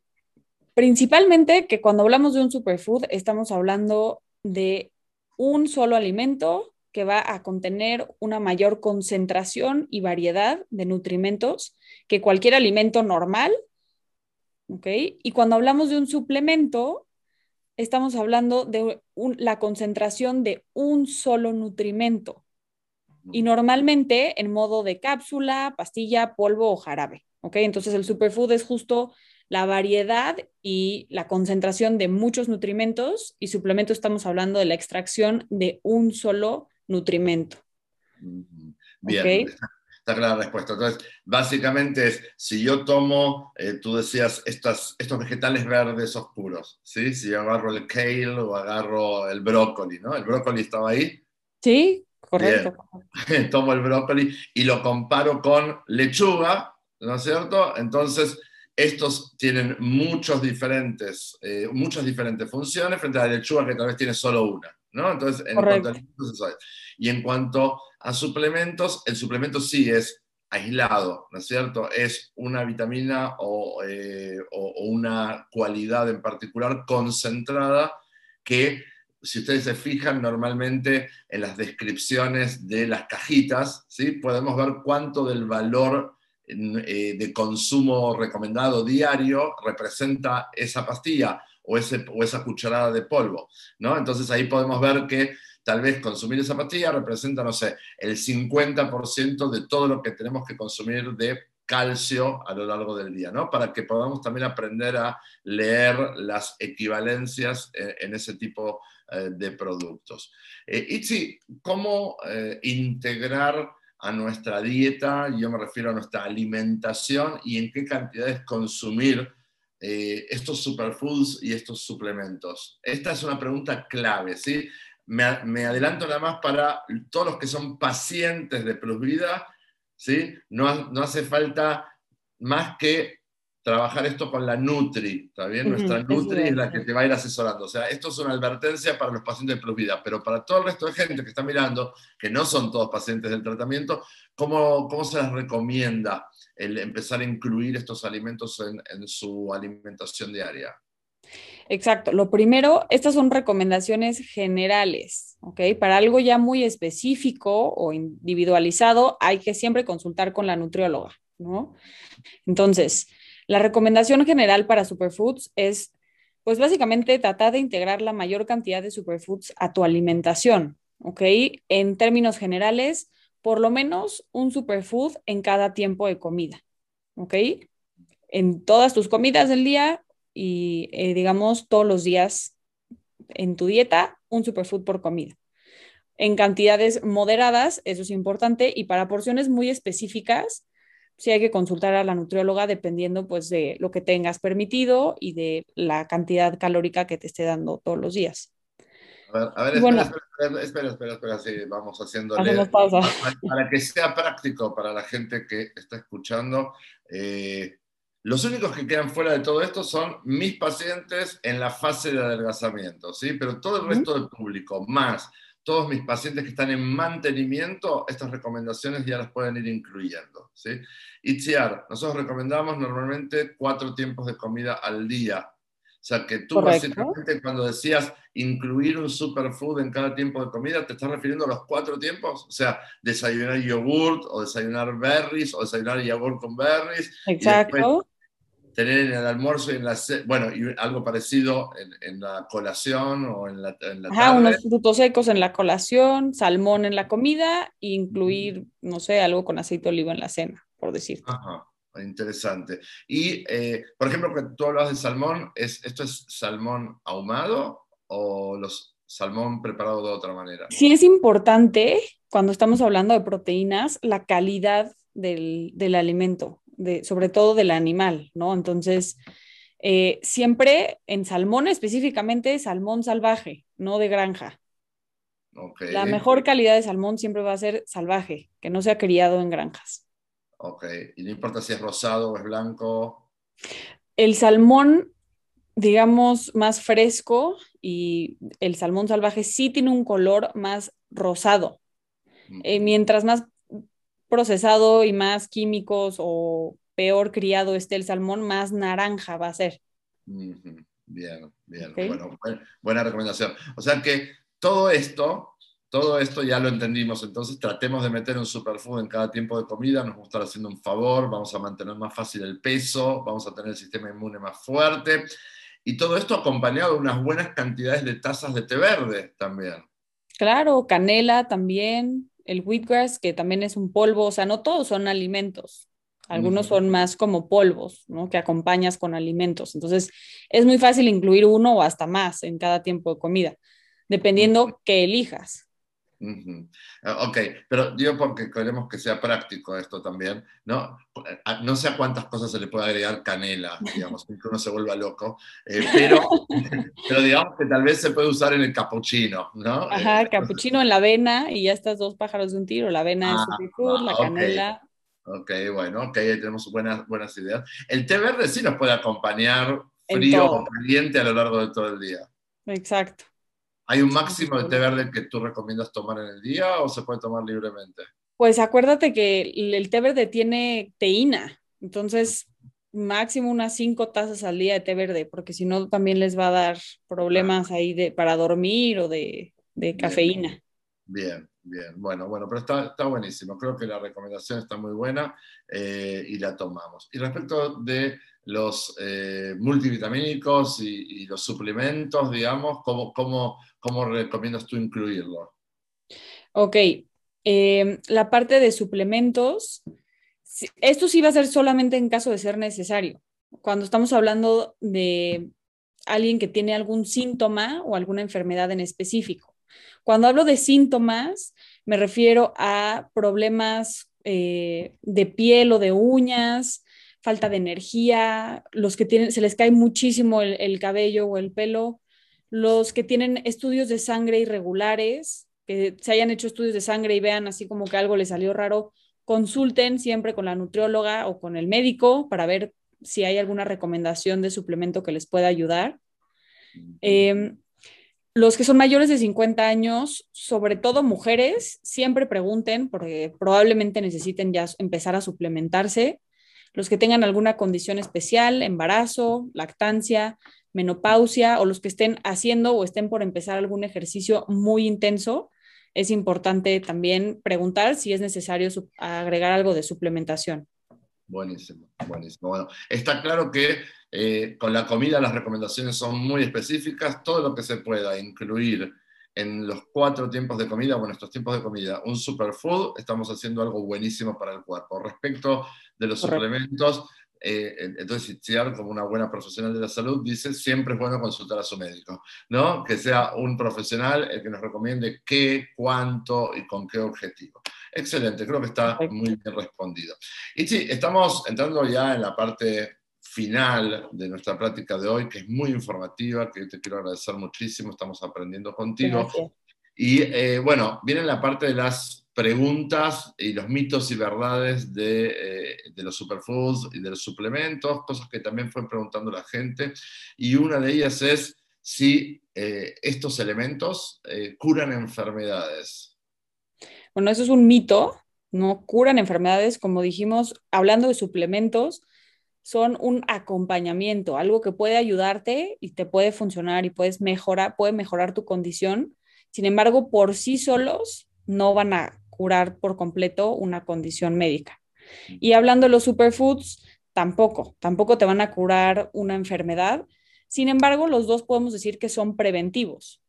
Principalmente que cuando hablamos de un superfood estamos hablando de un solo alimento que va a contener una mayor concentración y variedad de nutrimentos que cualquier alimento normal. ¿ok? Y cuando hablamos de un suplemento, estamos hablando de la concentración de un solo nutrimento. Y normalmente en modo de cápsula, pastilla, polvo o jarabe. ¿ok? Entonces el superfood es justo la variedad y la concentración de muchos nutrimentos y suplemento estamos hablando de la extracción de un solo nutrimento. Bien, está, clara la respuesta. Entonces, básicamente es, si yo tomo, eh, tú decías, estas, estos vegetales verdes oscuros, ¿sí? Si yo agarro el kale o agarro el brócoli, ¿no? ¿El brócoli estaba ahí? Sí, correcto. (laughs) Tomo el brócoli y lo comparo con lechuga, ¿no es cierto? Entonces, estos tienen muchos diferentes, eh, muchas diferentes funciones frente a la lechuga que tal vez tiene solo una. ¿no? Entonces, en cuanto a Y en cuanto a suplementos, el suplemento sí es aislado, ¿no es cierto? Es una vitamina o, eh, o una cualidad en particular concentrada que si ustedes se fijan normalmente en las descripciones de las cajitas, ¿sí? podemos ver cuánto del valor eh, de consumo recomendado diario representa esa pastilla o, ese, o esa cucharada de polvo. ¿no? Entonces ahí podemos ver que tal vez consumir esa pastilla representa, no sé, el 50% de todo lo que tenemos que consumir de calcio a lo largo del día, ¿no? Para que podamos también aprender a leer las equivalencias eh, en ese tipo eh, de productos. Eh, Itzi, ¿cómo integrar a nuestra dieta, yo me refiero a nuestra alimentación y en qué cantidades consumir estos superfoods y estos suplementos? Esta es una pregunta clave, ¿sí? Me, me adelanto nada más para todos los que son pacientes de Plus Vida ¿sí? No, no hace falta más que trabajar esto con la Nutri, ¿está bien? Nuestra Nutri es, la que te va a ir asesorando. O sea, esto es una advertencia para los pacientes de Plus Vida, pero para todo el resto de gente que está mirando, que no son todos pacientes del tratamiento, ¿cómo, cómo se les recomienda el empezar a incluir estos alimentos en, en su alimentación diaria? Exacto. Lo primero, estas son recomendaciones generales, ¿ok? Para algo ya muy específico o individualizado, hay que siempre consultar con la nutrióloga, ¿no? Entonces, la recomendación general para superfoods es, pues básicamente tratar de integrar la mayor cantidad de superfoods a tu alimentación, ¿ok? En términos generales, por lo menos un superfood en cada tiempo de comida, ¿ok? En todas tus comidas del día, y eh, digamos todos los días en tu dieta un superfood por comida. En cantidades moderadas, eso es importante, y para porciones muy específicas, sí hay que consultar a la nutrióloga dependiendo pues de lo que tengas permitido y de la cantidad calórica que te esté dando todos los días. A ver, espera, espera, espera, sí, vamos haciéndole. Pausa. Para, que sea práctico para la gente que está escuchando, eh, los únicos que quedan fuera de todo esto son mis pacientes en la fase de adelgazamiento, ¿sí? Pero todo el resto del público, más todos mis pacientes que están en mantenimiento, estas recomendaciones ya las pueden ir incluyendo, ¿sí? Itziar, nosotros recomendamos normalmente cuatro tiempos de comida al día. O sea, que tú básicamente cuando decías incluir un superfood en cada tiempo de comida, ¿te estás refiriendo a los cuatro tiempos? O sea, desayunar yogurt o desayunar berries o desayunar yogurt con berries. Exacto tener en el almuerzo y en la bueno, y algo parecido en, la colación o en la, en Ajá, unos frutos secos en la colación, salmón en la comida e incluir, no sé, algo con aceite de oliva en la cena, por decirte. Ajá, interesante. Y, eh, por ejemplo, que tú hablas de salmón, ¿es, ¿esto es salmón ahumado o los salmón preparado de otra manera? Sí, es importante cuando estamos hablando de proteínas, la calidad del, del alimento sobre todo del animal, ¿no? Entonces, eh, siempre en salmón específicamente, salmón salvaje, no de granja. La mejor calidad de salmón siempre va a ser salvaje, que no sea criado en granjas. Ok, y no importa si es rosado o es blanco. El salmón, digamos, más fresco y el salmón salvaje sí tiene un color más rosado. Eh, mientras más procesado y más químicos o peor criado esté el salmón, más naranja va a ser. Bien, bien. Bueno, buena recomendación. O sea que todo esto, todo esto ya lo entendimos. Entonces tratemos de meter un superfood en cada tiempo de comida. Nos gusta haciendo un favor. Vamos a mantener más fácil el peso. Vamos a tener el sistema inmune más fuerte. Y todo esto acompañado de unas buenas cantidades de tazas de té verde también. Claro, canela también el wheatgrass, que también es un polvo, o sea, no todos son alimentos. Algunos son más como polvos, ¿no? Que acompañas con alimentos. Entonces, es muy fácil incluir uno o hasta más en cada tiempo de comida, dependiendo que elijas. Ah, ok, pero yo porque queremos que sea práctico esto también, ¿no? Ah, no sé a cuántas cosas se le puede agregar canela, digamos, (laughs) que uno se vuelva loco, eh, pero, (laughs) pero digamos que tal vez se puede usar en el capuchino, ¿no? Ajá, el eh, capuchino en la avena y ya estás dos pájaros de un tiro, la avena es ah, la canela... Ok, bueno, ok, ahí tenemos buenas, buenas ideas. El té verde sí nos puede acompañar frío o caliente a lo largo de todo el día. Exacto. ¿Hay un máximo de té verde que tú recomiendas tomar en el día o se puede tomar libremente? Pues acuérdate que el té verde tiene teína, entonces máximo unas cinco tazas al día de té verde, porque si no también les va a dar problemas ahí de, para dormir o de, cafeína. Bien, bien. Bueno, bueno, pero está, está buenísimo. Creo que la recomendación está muy buena eh, y la tomamos. Y respecto de los eh, multivitamínicos y, los suplementos, digamos, ¿cómo, cómo, cómo recomiendas tú incluirlo? Ok, eh, la parte de suplementos, esto sí va a ser solamente en caso de ser necesario. Cuando estamos hablando de alguien que tiene algún síntoma o alguna enfermedad en específico. Cuando hablo de síntomas, me refiero a problemas eh, de piel o de uñas, falta de energía, los que tienen, se les cae muchísimo el cabello o el pelo, los que tienen estudios de sangre irregulares, que se hayan hecho estudios de sangre y vean así como que algo les salió raro, consulten siempre con la nutrióloga o con el médico para ver si hay alguna recomendación de suplemento que les pueda ayudar. Em, los que son mayores de 50 años, sobre todo mujeres, siempre pregunten porque probablemente necesiten ya empezar a suplementarse. Los que tengan alguna condición especial, embarazo, lactancia, menopausia o los que estén haciendo o estén por empezar algún ejercicio muy intenso, es importante también preguntar si es necesario agregar algo de suplementación. Buenísimo, buenísimo. Bueno, está claro que eh, con la comida las recomendaciones son muy específicas. Todo lo que se pueda incluir en los cuatro tiempos de comida o en estos tiempos de comida un superfood, estamos haciendo algo buenísimo para el cuerpo. Respecto de los suplementos, eh, entonces Ciar, como una buena profesional de la salud, dice, siempre es bueno consultar a su médico, ¿no? Que sea un profesional el que nos recomiende qué, cuánto y con qué objetivo. Excelente, creo que está muy bien respondido. Y sí, estamos entrando ya en la parte final de nuestra práctica de hoy, que es muy informativa, que te quiero agradecer muchísimo, estamos aprendiendo contigo. Y eh, bueno, viene la parte de las preguntas y los mitos y verdades eh, de, los superfoods y de los suplementos, cosas que también fue preguntando la gente. Y una de ellas es si eh, estos elementos curan enfermedades. Bueno, eso es un mito, no curan enfermedades, como dijimos, hablando de suplementos, son un acompañamiento, algo que puede ayudarte y te puede funcionar y puedes mejorar, puede mejorar tu condición. Sin embargo, por sí solos no van a curar por completo una condición médica. Y hablando de los superfoods, tampoco, tampoco te van a curar una enfermedad. Sin embargo, los dos podemos decir que son preventivos.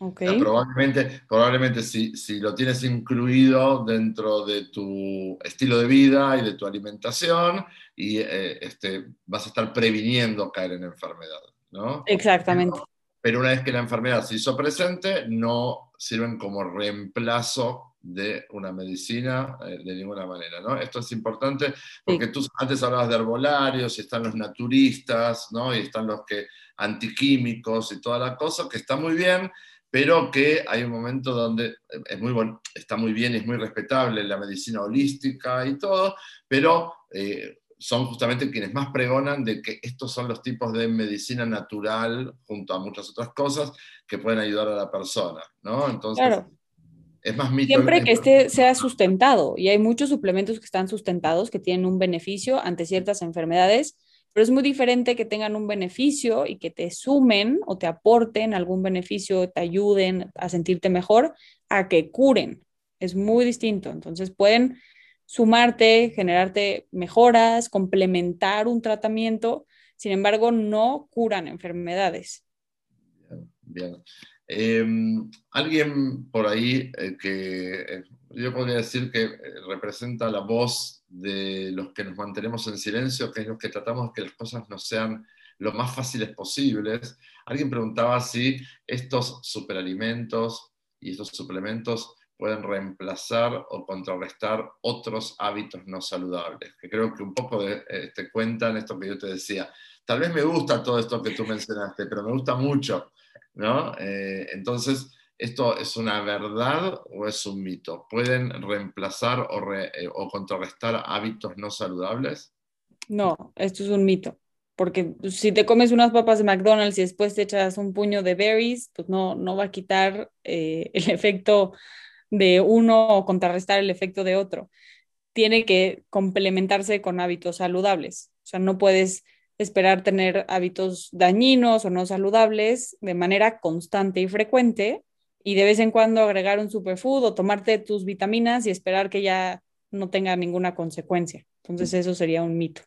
Okay. probablemente, probablemente si, si, lo tienes incluido dentro de tu estilo de vida y de tu alimentación, y eh, este, vas a estar previniendo caer en enfermedad. ¿no? Exactamente. pero una vez que la enfermedad se hizo presente, no sirven como reemplazo de una medicina eh, de ninguna manera, ¿no? Esto es importante porque tú antes hablabas de herbolarios y están los naturistas, ¿no? Y están los que antiquímicos y toda la cosa, que está muy bien, pero que hay un momento donde eh, es muy bueno, está muy bien es muy respetable la medicina holística y todo, pero eh, son justamente quienes más pregonan de que estos son los tipos de medicina natural, junto a muchas otras cosas, que pueden ayudar a la persona, ¿no? Entonces, es más mito. Siempre que este sea sustentado, y hay muchos suplementos que están sustentados, que tienen un beneficio ante ciertas enfermedades, pero es muy diferente que tengan un beneficio y que te sumen o te aporten algún beneficio, te ayuden a sentirte mejor, a que curen. Es muy distinto. Entonces pueden sumarte, generarte mejoras, complementar un tratamiento, sin embargo, no curan enfermedades. Bien. Em, alguien por ahí eh, que eh, yo podría decir que eh, representa la voz de los que nos mantenemos en silencio, que es los que tratamos que las cosas no sean lo más fáciles posibles. Alguien preguntaba si estos superalimentos y estos suplementos pueden reemplazar o contrarrestar otros hábitos no saludables, que creo que un poco eh, te cuentan esto que yo te decía. Tal vez me gusta todo esto que tú mencionaste, pero me gusta mucho, ¿no? Eh, entonces, ¿esto es una verdad o es un mito? ¿Pueden reemplazar o, eh, o contrarrestar hábitos no saludables? No, esto es un mito porque si te comes unas papas de McDonald's y después te echas un puño de berries, pues no, no va a quitar el efecto de uno o contrarrestar el efecto de otro. tiene que complementarse con hábitos saludables. O sea, no puedes esperar tener hábitos dañinos o no saludables de manera constante y frecuente y de vez en cuando agregar un superfood o tomarte tus vitaminas y esperar que ya no tenga ninguna consecuencia. Entonces eso sería un mito.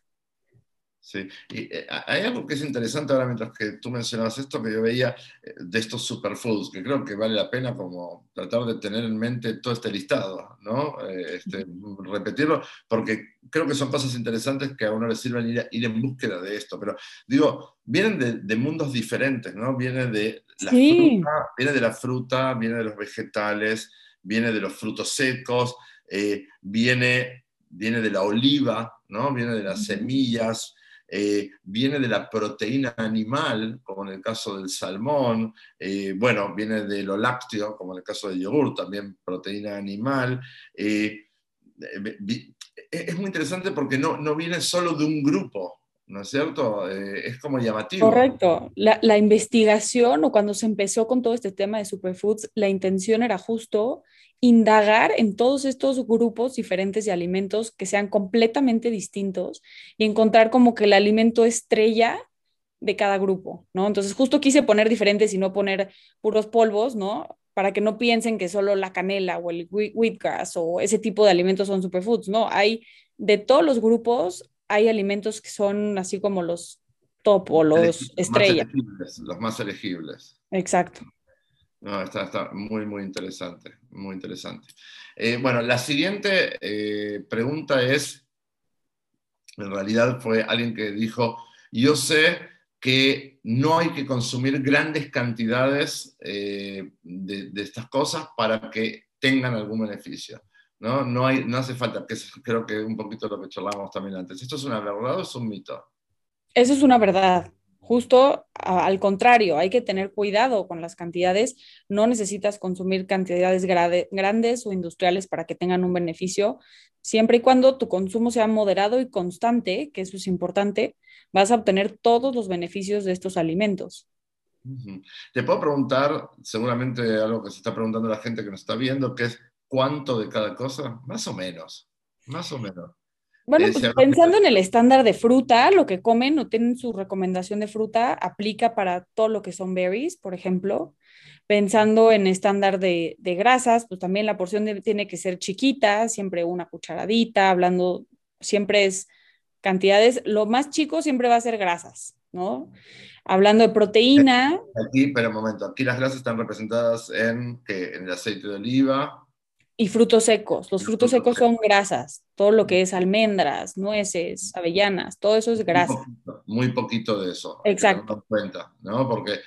Sí, y eh, hay algo que es interesante ahora mientras que tú mencionabas esto, que yo veía eh, de estos superfoods, que creo que vale la pena como tratar de tener en mente todo este listado, ¿no? Eh, este, repetirlo, porque creo que son cosas interesantes que a uno le sirven ir, ir en búsqueda de esto, pero digo, vienen de, mundos diferentes, ¿no? Viene de, la fruta, viene de la fruta, viene de los vegetales, viene de los frutos secos, viene, viene de la oliva, ¿no? Viene de las semillas, eh, viene de la proteína animal, como en el caso del salmón, eh, bueno, viene de lo lácteo, como en el caso del yogur, también proteína animal. Eh, es muy interesante porque no, no viene solo de un grupo, ¿no es cierto? es como llamativo. Correcto. La, la, investigación o cuando se empezó con todo este tema de superfoods, la intención era justo indagar en todos estos grupos diferentes de alimentos que sean completamente distintos y encontrar como que el alimento estrella de cada grupo, ¿no? Entonces justo quise poner diferentes y no poner puros polvos, ¿no? Para que no piensen que solo la canela o el wheatgrass o ese tipo de alimentos son superfoods, ¿no? Hay de todos los grupos, hay alimentos que son así como los top o los estrellas. los más elegibles. Exacto. No, está, muy, muy interesante, muy interesante. Eh, bueno, la siguiente eh, pregunta es, en realidad fue alguien que dijo, yo sé que no hay que consumir grandes cantidades eh, de, estas cosas para que tengan algún beneficio. ¿no? No, hay, no hace falta, que creo que un poquito lo que charlábamos también antes. ¿Esto es una verdad o es un mito? Eso es una verdad. Justo al contrario, hay que tener cuidado con las cantidades. No necesitas consumir cantidades grandes o industriales para que tengan un beneficio. Siempre y cuando tu consumo sea moderado y constante, que eso es importante, vas a obtener todos los beneficios de estos alimentos. Te puedo preguntar, seguramente algo que se está preguntando la gente que nos está viendo, que es cuánto de cada cosa, más o menos, más o menos. Bueno, pues pensando en el estándar de fruta, lo que comen o tienen su recomendación de fruta, aplica para todo lo que son berries, por ejemplo. Pensando en estándar de, grasas, pues también la porción tiene que ser chiquita, siempre una cucharadita, hablando, siempre es cantidades, lo más chico siempre va a ser grasas, ¿no? Hablando de proteína. Aquí, pero un momento, aquí las grasas están representadas en, en el aceite de oliva, y frutos secos. Los frutos secos son grasas. Todo lo que es almendras, nueces, avellanas, todo eso es grasa. Muy poquito, de eso. Exacto. cuenta, ¿no? Porque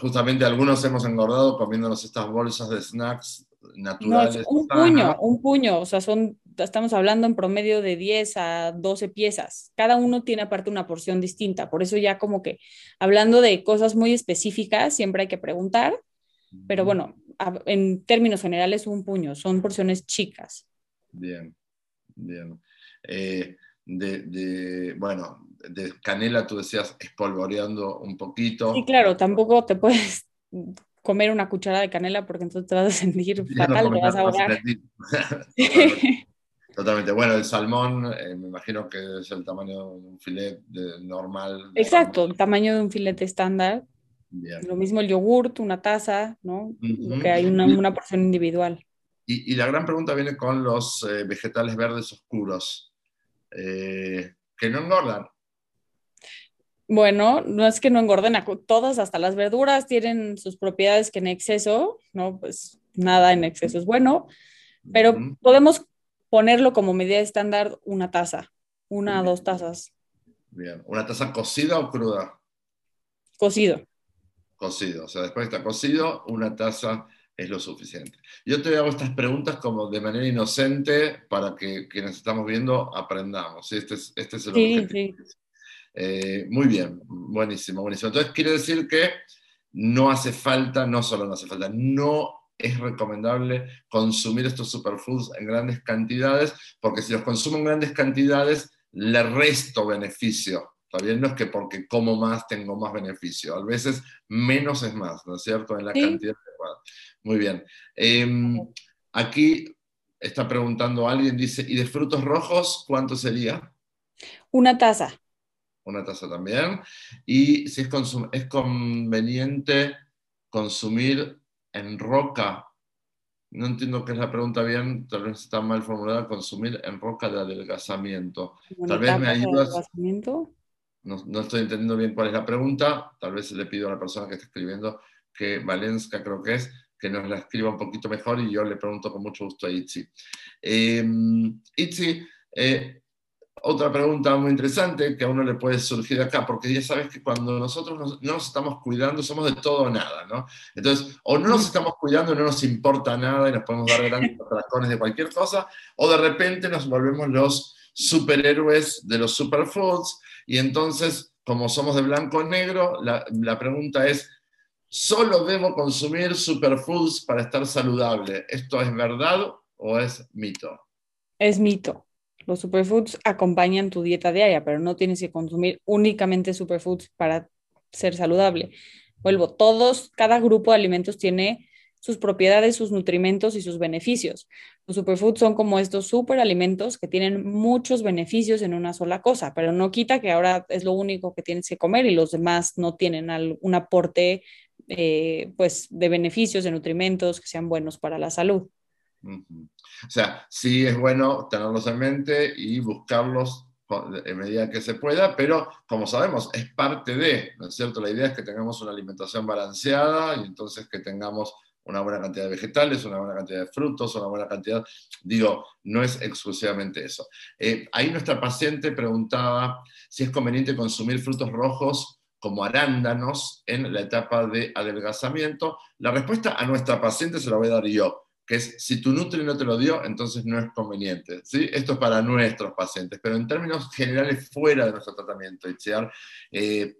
justamente algunos hemos engordado comiéndonos estas bolsas de snacks naturales. un puño, un puño. O sea, son, estamos hablando en promedio de 10 a 12 piezas. Cada uno tiene aparte una porción distinta. Por eso ya como que hablando de cosas muy específicas, siempre hay que preguntar. Pero bueno, en términos generales un puño, son porciones chicas. Bien, bien. Eh, de, bueno, de canela tú decías espolvoreando un poquito. Sí, claro, tampoco te puedes comer una cuchara de canela porque entonces te vas a sentir fatal, te vas a ahogar. (laughs) (laughs) Totalmente. Bueno, el salmón, eh, me imagino que es el tamaño de un filet normal. Exacto, el tamaño de un filete estándar. Lo mismo el yogurt, una taza, ¿no? Que hay una, porción individual. Y, la gran pregunta viene con los eh, vegetales verdes oscuros, eh, que no engordan. Bueno, no es que no engorden, todas, hasta las verduras tienen sus propiedades que en exceso, ¿no? Pues nada en exceso es bueno, pero podemos ponerlo como medida estándar una taza, una o dos tazas. Bien, ¿una taza cocida o cruda? Cocido cocido. O sea, después está cocido, una taza es lo suficiente. Yo te hago estas preguntas como de manera inocente para que quienes estamos viendo aprendamos. Este es, este es el objetivo. Eh, muy bien, buenísimo, buenísimo. Entonces quiere decir que no hace falta, no solo no hace falta, no es recomendable consumir estos superfoods en grandes cantidades, porque si los consumo en grandes cantidades, le resto beneficio Está no es que porque como más tengo más beneficio. A veces menos es más, ¿no es cierto? En la cantidad Muy bien. Em, aquí está preguntando alguien, dice, ¿y de frutos rojos cuánto sería? Una taza. Una taza también. Y si es, es conveniente consumir en roca. No entiendo qué es la pregunta bien, tal vez está mal formulada, consumir en roca de adelgazamiento. Tal vez me ayudas. No, no, estoy entendiendo bien cuál es la pregunta, tal vez le pido a la persona que está escribiendo, que Valencia creo que es, que nos la escriba un poquito mejor y yo le pregunto con mucho gusto a Itzi. Eh, Itzi, eh, otra pregunta muy interesante que a uno le puede surgir acá, porque ya sabes que cuando nosotros no nos estamos cuidando somos de todo o nada, ¿no? Entonces, o no nos estamos cuidando no nos importa nada y nos podemos dar grandes (laughs) atracones de cualquier cosa, o de repente nos volvemos los superhéroes de los superfoods y entonces, como somos de blanco o negro, la, la pregunta es, ¿solo debo consumir superfoods para estar saludable? ¿Esto es verdad o es mito? Es mito. Los superfoods acompañan tu dieta diaria, pero no tienes que consumir únicamente superfoods para ser saludable. Vuelvo, todos, cada grupo de alimentos tiene sus propiedades, sus nutrimentos y sus beneficios. Los superfoods son como estos superalimentos que tienen muchos beneficios en una sola cosa, pero no quita que ahora es lo único que tienes que comer y los demás no tienen un aporte eh, pues, de beneficios, de nutrimentos que sean buenos para la salud. O sea, sí es bueno tenerlos en mente y buscarlos en medida que se pueda, pero como sabemos, es parte de, ¿no es cierto? La idea es que tengamos una alimentación balanceada y entonces que tengamos una buena cantidad de vegetales, una buena cantidad de frutos, una buena cantidad, digo, no es exclusivamente eso. Eh, ahí nuestra paciente preguntaba si es conveniente consumir frutos rojos como arándanos en la etapa de adelgazamiento. La respuesta a nuestra paciente se la voy a dar yo que es si tu Nutri no te lo dio, entonces no es conveniente. ¿sí? Esto es para nuestros pacientes, pero en términos generales, fuera de nuestro tratamiento, Itziar, eh,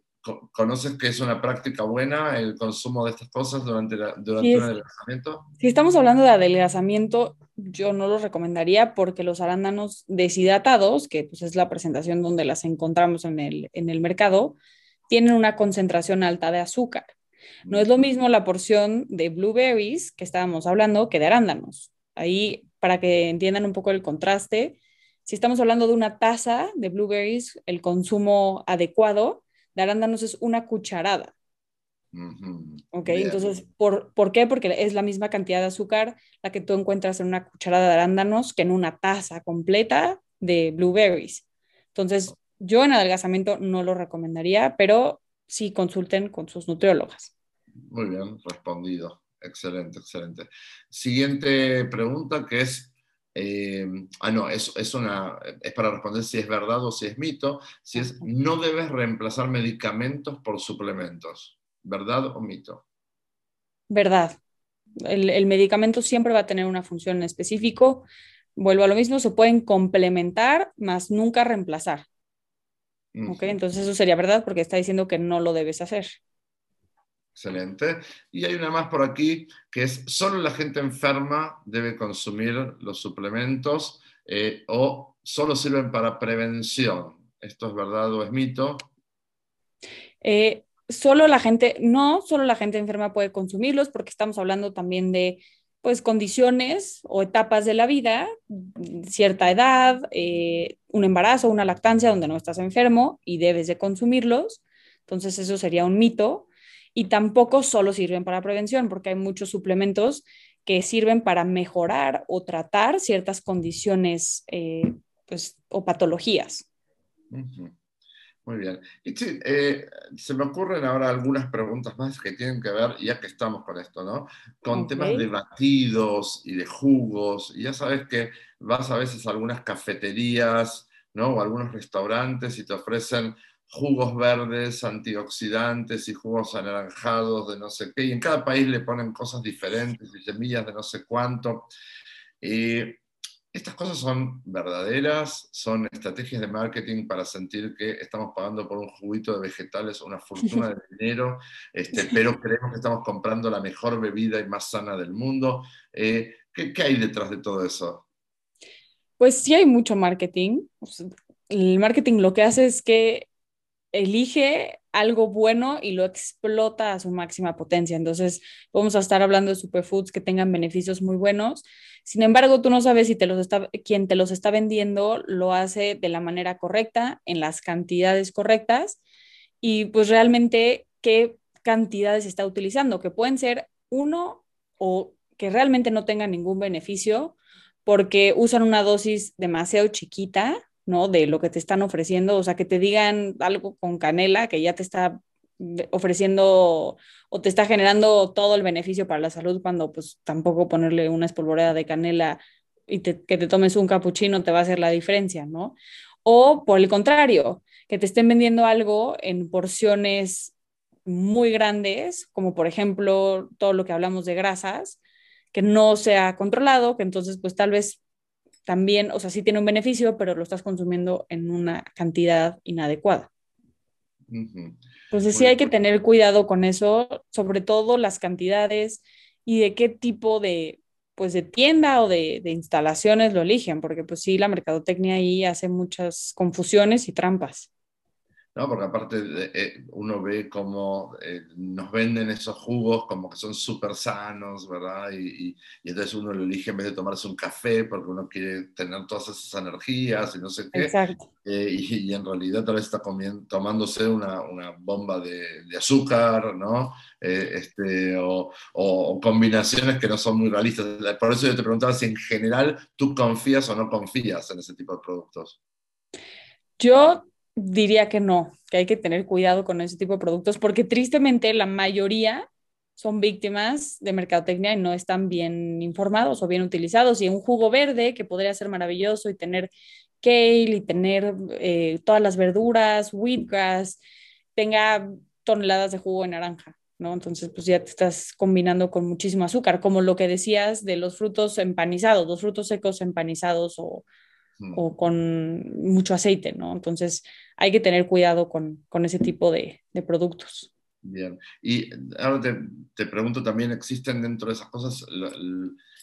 ¿conoces que es una práctica buena el consumo de estas cosas durante, durante un adelgazamiento? Si estamos hablando de adelgazamiento, yo no lo recomendaría porque los arándanos deshidratados, que pues, es la presentación donde las encontramos en el, en el mercado, tienen una concentración alta de azúcar. No es lo mismo la porción de blueberries que estábamos hablando que de arándanos. Ahí, para que entiendan un poco el contraste, si estamos hablando de una taza de blueberries, el consumo adecuado de arándanos es una cucharada. Ok, entonces, ¿por, ¿por qué? Porque es la misma cantidad de azúcar la que tú encuentras en una cucharada de arándanos que en una taza completa de blueberries. Entonces, yo en adelgazamiento no lo recomendaría, pero sí consulten con sus nutriólogas. Muy bien, respondido. Excelente, excelente. Siguiente pregunta que es, eh, ah, no, es, es, una, es para responder si es verdad o si es mito, si es, no debes reemplazar medicamentos por suplementos, ¿verdad o mito? Verdad. El, el medicamento siempre va a tener una función en específico. Vuelvo a lo mismo, se pueden complementar, más nunca reemplazar. Ok, entonces eso sería verdad porque está diciendo que no lo debes hacer. Excelente. Y hay una más por aquí que es, solo la gente enferma debe consumir los suplementos eh, o solo sirven para prevención. ¿Esto es verdad o es mito? Eh, solo la gente, no, solo la gente enferma puede consumirlos porque estamos hablando también de pues condiciones o etapas de la vida, cierta edad, eh, un embarazo, una lactancia donde no estás enfermo y debes de consumirlos. Entonces eso sería un mito y tampoco solo sirven para prevención, porque hay muchos suplementos que sirven para mejorar o tratar ciertas condiciones eh, pues, o patologías. Muy bien. Y eh, se me ocurren ahora algunas preguntas más que tienen que ver, ya que estamos con esto, ¿no? Con temas de batidos y de jugos. Y ya sabes que vas a veces a algunas cafeterías, ¿no? O algunos restaurantes y te ofrecen jugos verdes, antioxidantes y jugos anaranjados de no sé qué, y en cada país le ponen cosas diferentes y semillas de no sé cuánto. Y estas cosas son verdaderas, son estrategias de marketing para sentir que estamos pagando por un juguito de vegetales una fortuna de (laughs) dinero, este, pero creemos que estamos comprando la mejor bebida y más sana del mundo. Eh, ¿qué, ¿Qué hay detrás de todo eso? Pues sí hay mucho marketing. El marketing lo que hace es que elige algo bueno y lo explota a su máxima potencia. Entonces, vamos a estar hablando de superfoods que tengan beneficios muy buenos. Sin embargo, tú no sabes si te los está, quien te los está vendiendo lo hace de la manera correcta, en las cantidades correctas y pues realmente qué cantidades está utilizando, que pueden ser uno o que realmente no tengan ningún beneficio porque usan una dosis demasiado chiquita ¿no? De lo que te están ofreciendo, o sea, que te digan algo con canela que ya te está ofreciendo o te está generando todo el beneficio para la salud cuando pues tampoco ponerle una espolvoreada de canela y que te tomes un capuchino te va a hacer la diferencia, ¿no? O por el contrario, que te estén vendiendo algo en porciones muy grandes, como por ejemplo todo lo que hablamos de grasas, que no sea controlado, que entonces pues tal vez también, o sea, sí tiene un beneficio, pero lo estás consumiendo en una cantidad inadecuada. Entonces sí hay que tener cuidado con eso, sobre todo las cantidades y de qué tipo de, pues de tienda o de, de instalaciones lo eligen, porque pues sí, la mercadotecnia ahí hace muchas confusiones y trampas. ¿No? Porque aparte eh, uno ve cómo eh, nos venden esos jugos como que son súper sanos, ¿verdad? Y, entonces uno lo elige en vez de tomarse un café porque uno quiere tener todas esas energías y no sé qué. Exacto. Eh, y, en realidad tal vez está tomándose una, una bomba de, de, azúcar, ¿no? este, o, o, combinaciones que no son muy realistas. Por eso yo te preguntaba si en general tú confías o no confías en ese tipo de productos. Yo diría que no, que hay que tener cuidado con ese tipo de productos porque tristemente la mayoría son víctimas de mercadotecnia y no están bien informados o bien utilizados. Y un jugo verde que podría ser maravilloso y tener kale y tener eh, todas las verduras, wheatgrass, tenga toneladas de jugo de naranja, ¿no? Entonces, pues ya te estás combinando con muchísimo azúcar, como lo que decías de los frutos empanizados, los frutos secos empanizados o, o con mucho aceite, ¿no? Entonces hay que tener cuidado con, con ese tipo de, de, productos. Bien, y ahora te, te, pregunto también, ¿existen dentro de esas cosas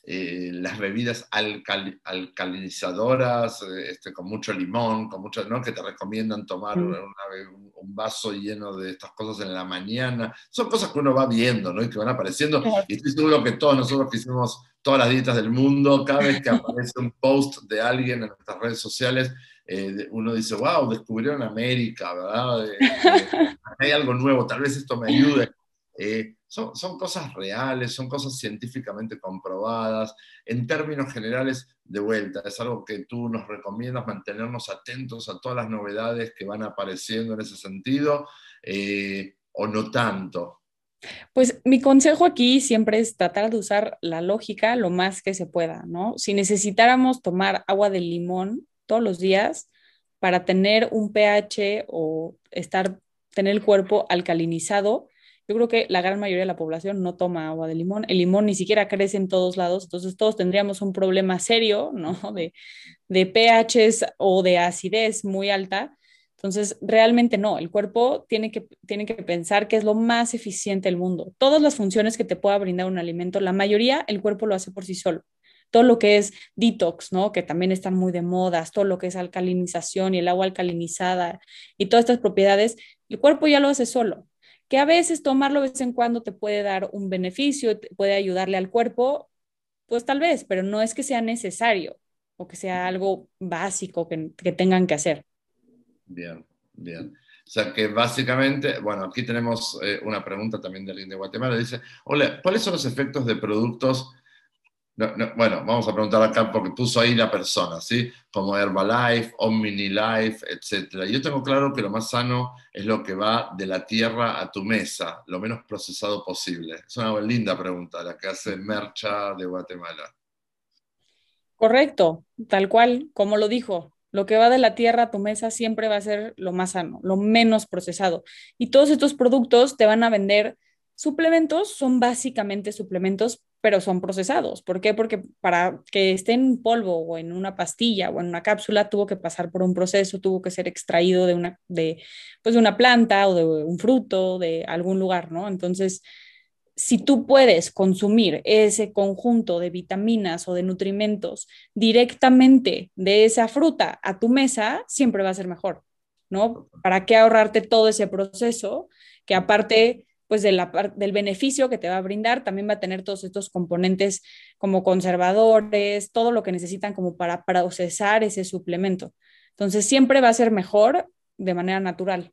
eh, las bebidas alcalinizadoras eh, este, con mucho limón, con mucho, ¿no? que te recomiendan tomar mm. un, vaso lleno de estas cosas en la mañana? Son cosas que uno va viendo ¿no? y que van apareciendo. Y estoy seguro que todos nosotros que hicimos todas las dietas del mundo, cada vez que (laughs) aparece un post de alguien en nuestras redes sociales, eh, uno dice, wow, descubrieron América, ¿verdad? (laughs) hay algo nuevo, tal vez esto me ayude. Eh, son, son, cosas reales, son cosas científicamente comprobadas. En términos generales, de vuelta, es algo que tú nos recomiendas mantenernos atentos a todas las novedades que van apareciendo en ese sentido, eh, o no tanto. Pues mi consejo aquí siempre es tratar de usar la lógica lo más que se pueda, ¿no? Si necesitáramos tomar agua de limón todos los días para tener un pH o estar, tener el cuerpo alcalinizado, yo creo que la gran mayoría de la población no toma agua de limón. El limón ni siquiera crece en todos lados, entonces todos tendríamos un problema serio, ¿no? De, de pHs o de acidez muy alta entonces, realmente no, el cuerpo tiene que, tiene que pensar que es lo más eficiente del mundo. Todas las funciones que te pueda brindar un alimento, la mayoría el cuerpo lo hace por sí solo. Todo lo que es detox, ¿no? Que también están muy de modas, todo lo que es alcalinización y el agua alcalinizada y todas estas propiedades, el cuerpo ya lo hace solo. Que a veces tomarlo de vez en cuando te puede dar un beneficio, puede ayudarle al cuerpo, pues tal vez, pero no es que sea necesario o que sea algo básico que, que tengan que hacer. Bien, bien. O sea que básicamente, bueno, aquí tenemos eh, una pregunta también de alguien de Guatemala. Dice, hola, ¿cuáles son los efectos de productos? Bueno, vamos a preguntar acá porque puso ahí la persona, ¿sí? Como Herbalife, Omnilife, etc. Yo tengo claro que lo más sano es lo que va de la tierra a tu mesa, lo menos procesado posible. Es una linda pregunta la que hace Mercha de Guatemala. Correcto, tal cual, como lo dijo. Lo que va de la tierra a tu mesa siempre va a ser lo más sano, lo menos procesado. Y todos estos productos te van a vender suplementos, son básicamente suplementos, pero son procesados. ¿Por qué? Porque para que esté en polvo o en una pastilla o en una cápsula tuvo que pasar por un proceso, tuvo que ser extraído de una, de, pues de una planta o de un fruto, de algún lugar, ¿no? Entonces, si tú puedes consumir ese conjunto de vitaminas o de nutrimentos directamente de esa fruta a tu mesa, siempre va a ser mejor. ¿no? ¿Para qué ahorrarte todo ese proceso? Que aparte pues de la, del beneficio que te va a brindar, también va a tener todos estos componentes como conservadores, todo lo que necesitan como para procesar ese suplemento. Entonces, siempre va a ser mejor de manera natural.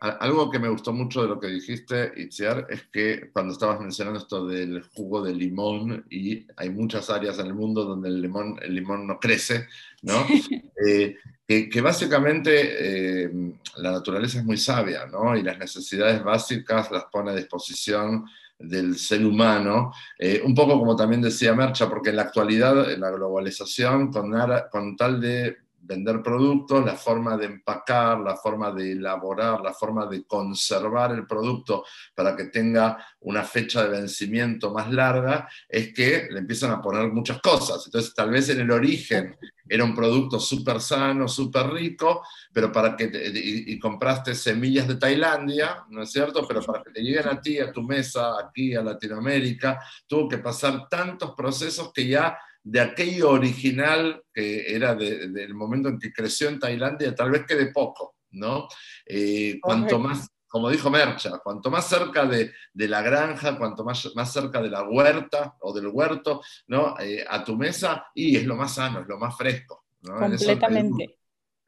Algo que me gustó mucho de lo que dijiste, Itziar, es que cuando estabas mencionando esto del jugo de limón, y hay muchas áreas en el mundo donde el limón, el limón no crece, ¿no? (laughs) Eh, que, básicamente eh, la naturaleza es muy sabia, ¿no? Y las necesidades básicas las pone a disposición del ser humano, eh, un poco como también decía Mercha, porque en la actualidad, en la globalización, con, con tal de vender productos, la forma de empacar, la forma de elaborar, la forma de conservar el producto para que tenga una fecha de vencimiento más larga, es que le empiezan a poner muchas cosas. Entonces, tal vez en el origen era un producto súper sano, súper rico, pero para que y, compraste semillas de Tailandia, ¿no es cierto? Pero para que te lleguen a ti, a tu mesa, aquí a Latinoamérica, tuvo que pasar tantos procesos que ya de aquello original que era del momento en que creció en Tailandia, tal vez quede poco, ¿no? Eh, cuanto más, como dijo Mercha, cuanto más cerca de, la granja, cuanto más, más cerca de la huerta o del huerto, ¿no? Eh, a tu mesa, y es lo más sano, es lo más fresco. Completamente.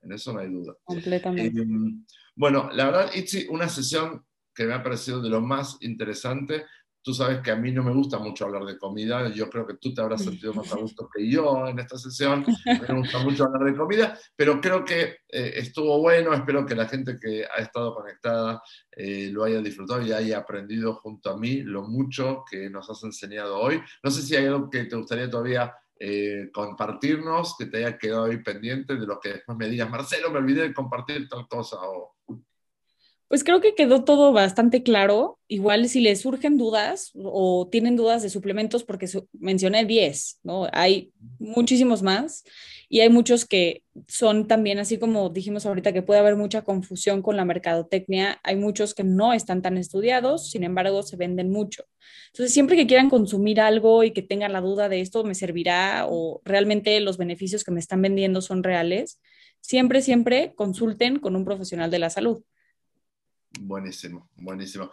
En eso no hay duda. Completamente. Eh, bueno, la verdad, Itzi, una sesión que me ha parecido de lo más interesante, Tú sabes que a mí no me gusta mucho hablar de comida, yo creo que tú te habrás sentido más a gusto que yo en esta sesión, (laughs) me gusta mucho hablar de comida, pero creo que eh, estuvo bueno, espero que la gente que ha estado conectada eh, lo haya disfrutado y haya aprendido junto a mí lo mucho que nos has enseñado hoy. No sé si hay algo que te gustaría todavía eh, compartirnos, que te haya quedado ahí pendiente de lo que después me digas, Marcelo, me olvidé de compartir tal cosa o... Pues creo que quedó todo bastante claro. Igual si les surgen dudas o tienen dudas de suplementos, porque mencioné 10, ¿no? Hay muchísimos más y hay muchos que son también, así como dijimos ahorita, que puede haber mucha confusión con la mercadotecnia. Hay muchos que no están tan estudiados, sin embargo, se venden mucho. Entonces, siempre que quieran consumir algo y que tengan la duda de esto me servirá o realmente los beneficios que me están vendiendo son reales, siempre, siempre consulten con un profesional de la salud. Buenísimo, buenísimo.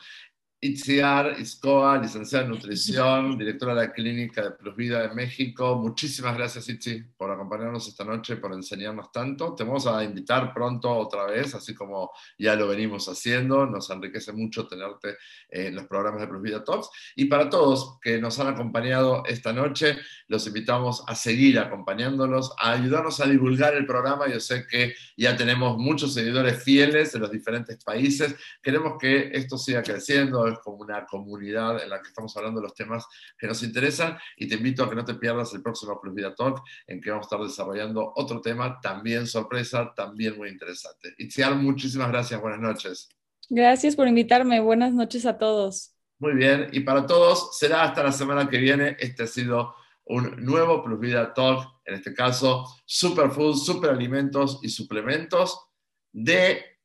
Itziar Iscoa, licenciada en nutrición, directora de la Clínica de Plus Vida de México. Muchísimas gracias, Itzi, por acompañarnos esta noche, por enseñarnos tanto. Te vamos a invitar pronto otra vez, así como ya lo venimos haciendo. Nos enriquece mucho tenerte en los programas de Plus Vida Talks. Y para todos que nos han acompañado esta noche, los invitamos a seguir acompañándolos, a ayudarnos a divulgar el programa. Yo sé que ya tenemos muchos seguidores fieles de los diferentes países. Queremos que esto siga creciendo como una comunidad en la que estamos hablando de los temas que nos interesan y te invito a que no te pierdas el próximo Plus Vida Talk en que vamos a estar desarrollando otro tema también sorpresa, también muy interesante. Itziar, muchísimas gracias, buenas noches. Gracias por invitarme, buenas noches a todos. Muy bien, y para todos será hasta la semana que viene. Este ha sido un nuevo Plus Vida Talk, en este caso Superfoods, Superalimentos y Suplementos de,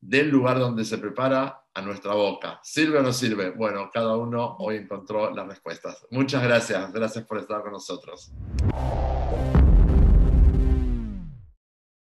del lugar donde se prepara a nuestra boca. ¿Sirve o no sirve? Bueno, cada uno hoy encontró las respuestas. Muchas gracias. Gracias por estar con nosotros.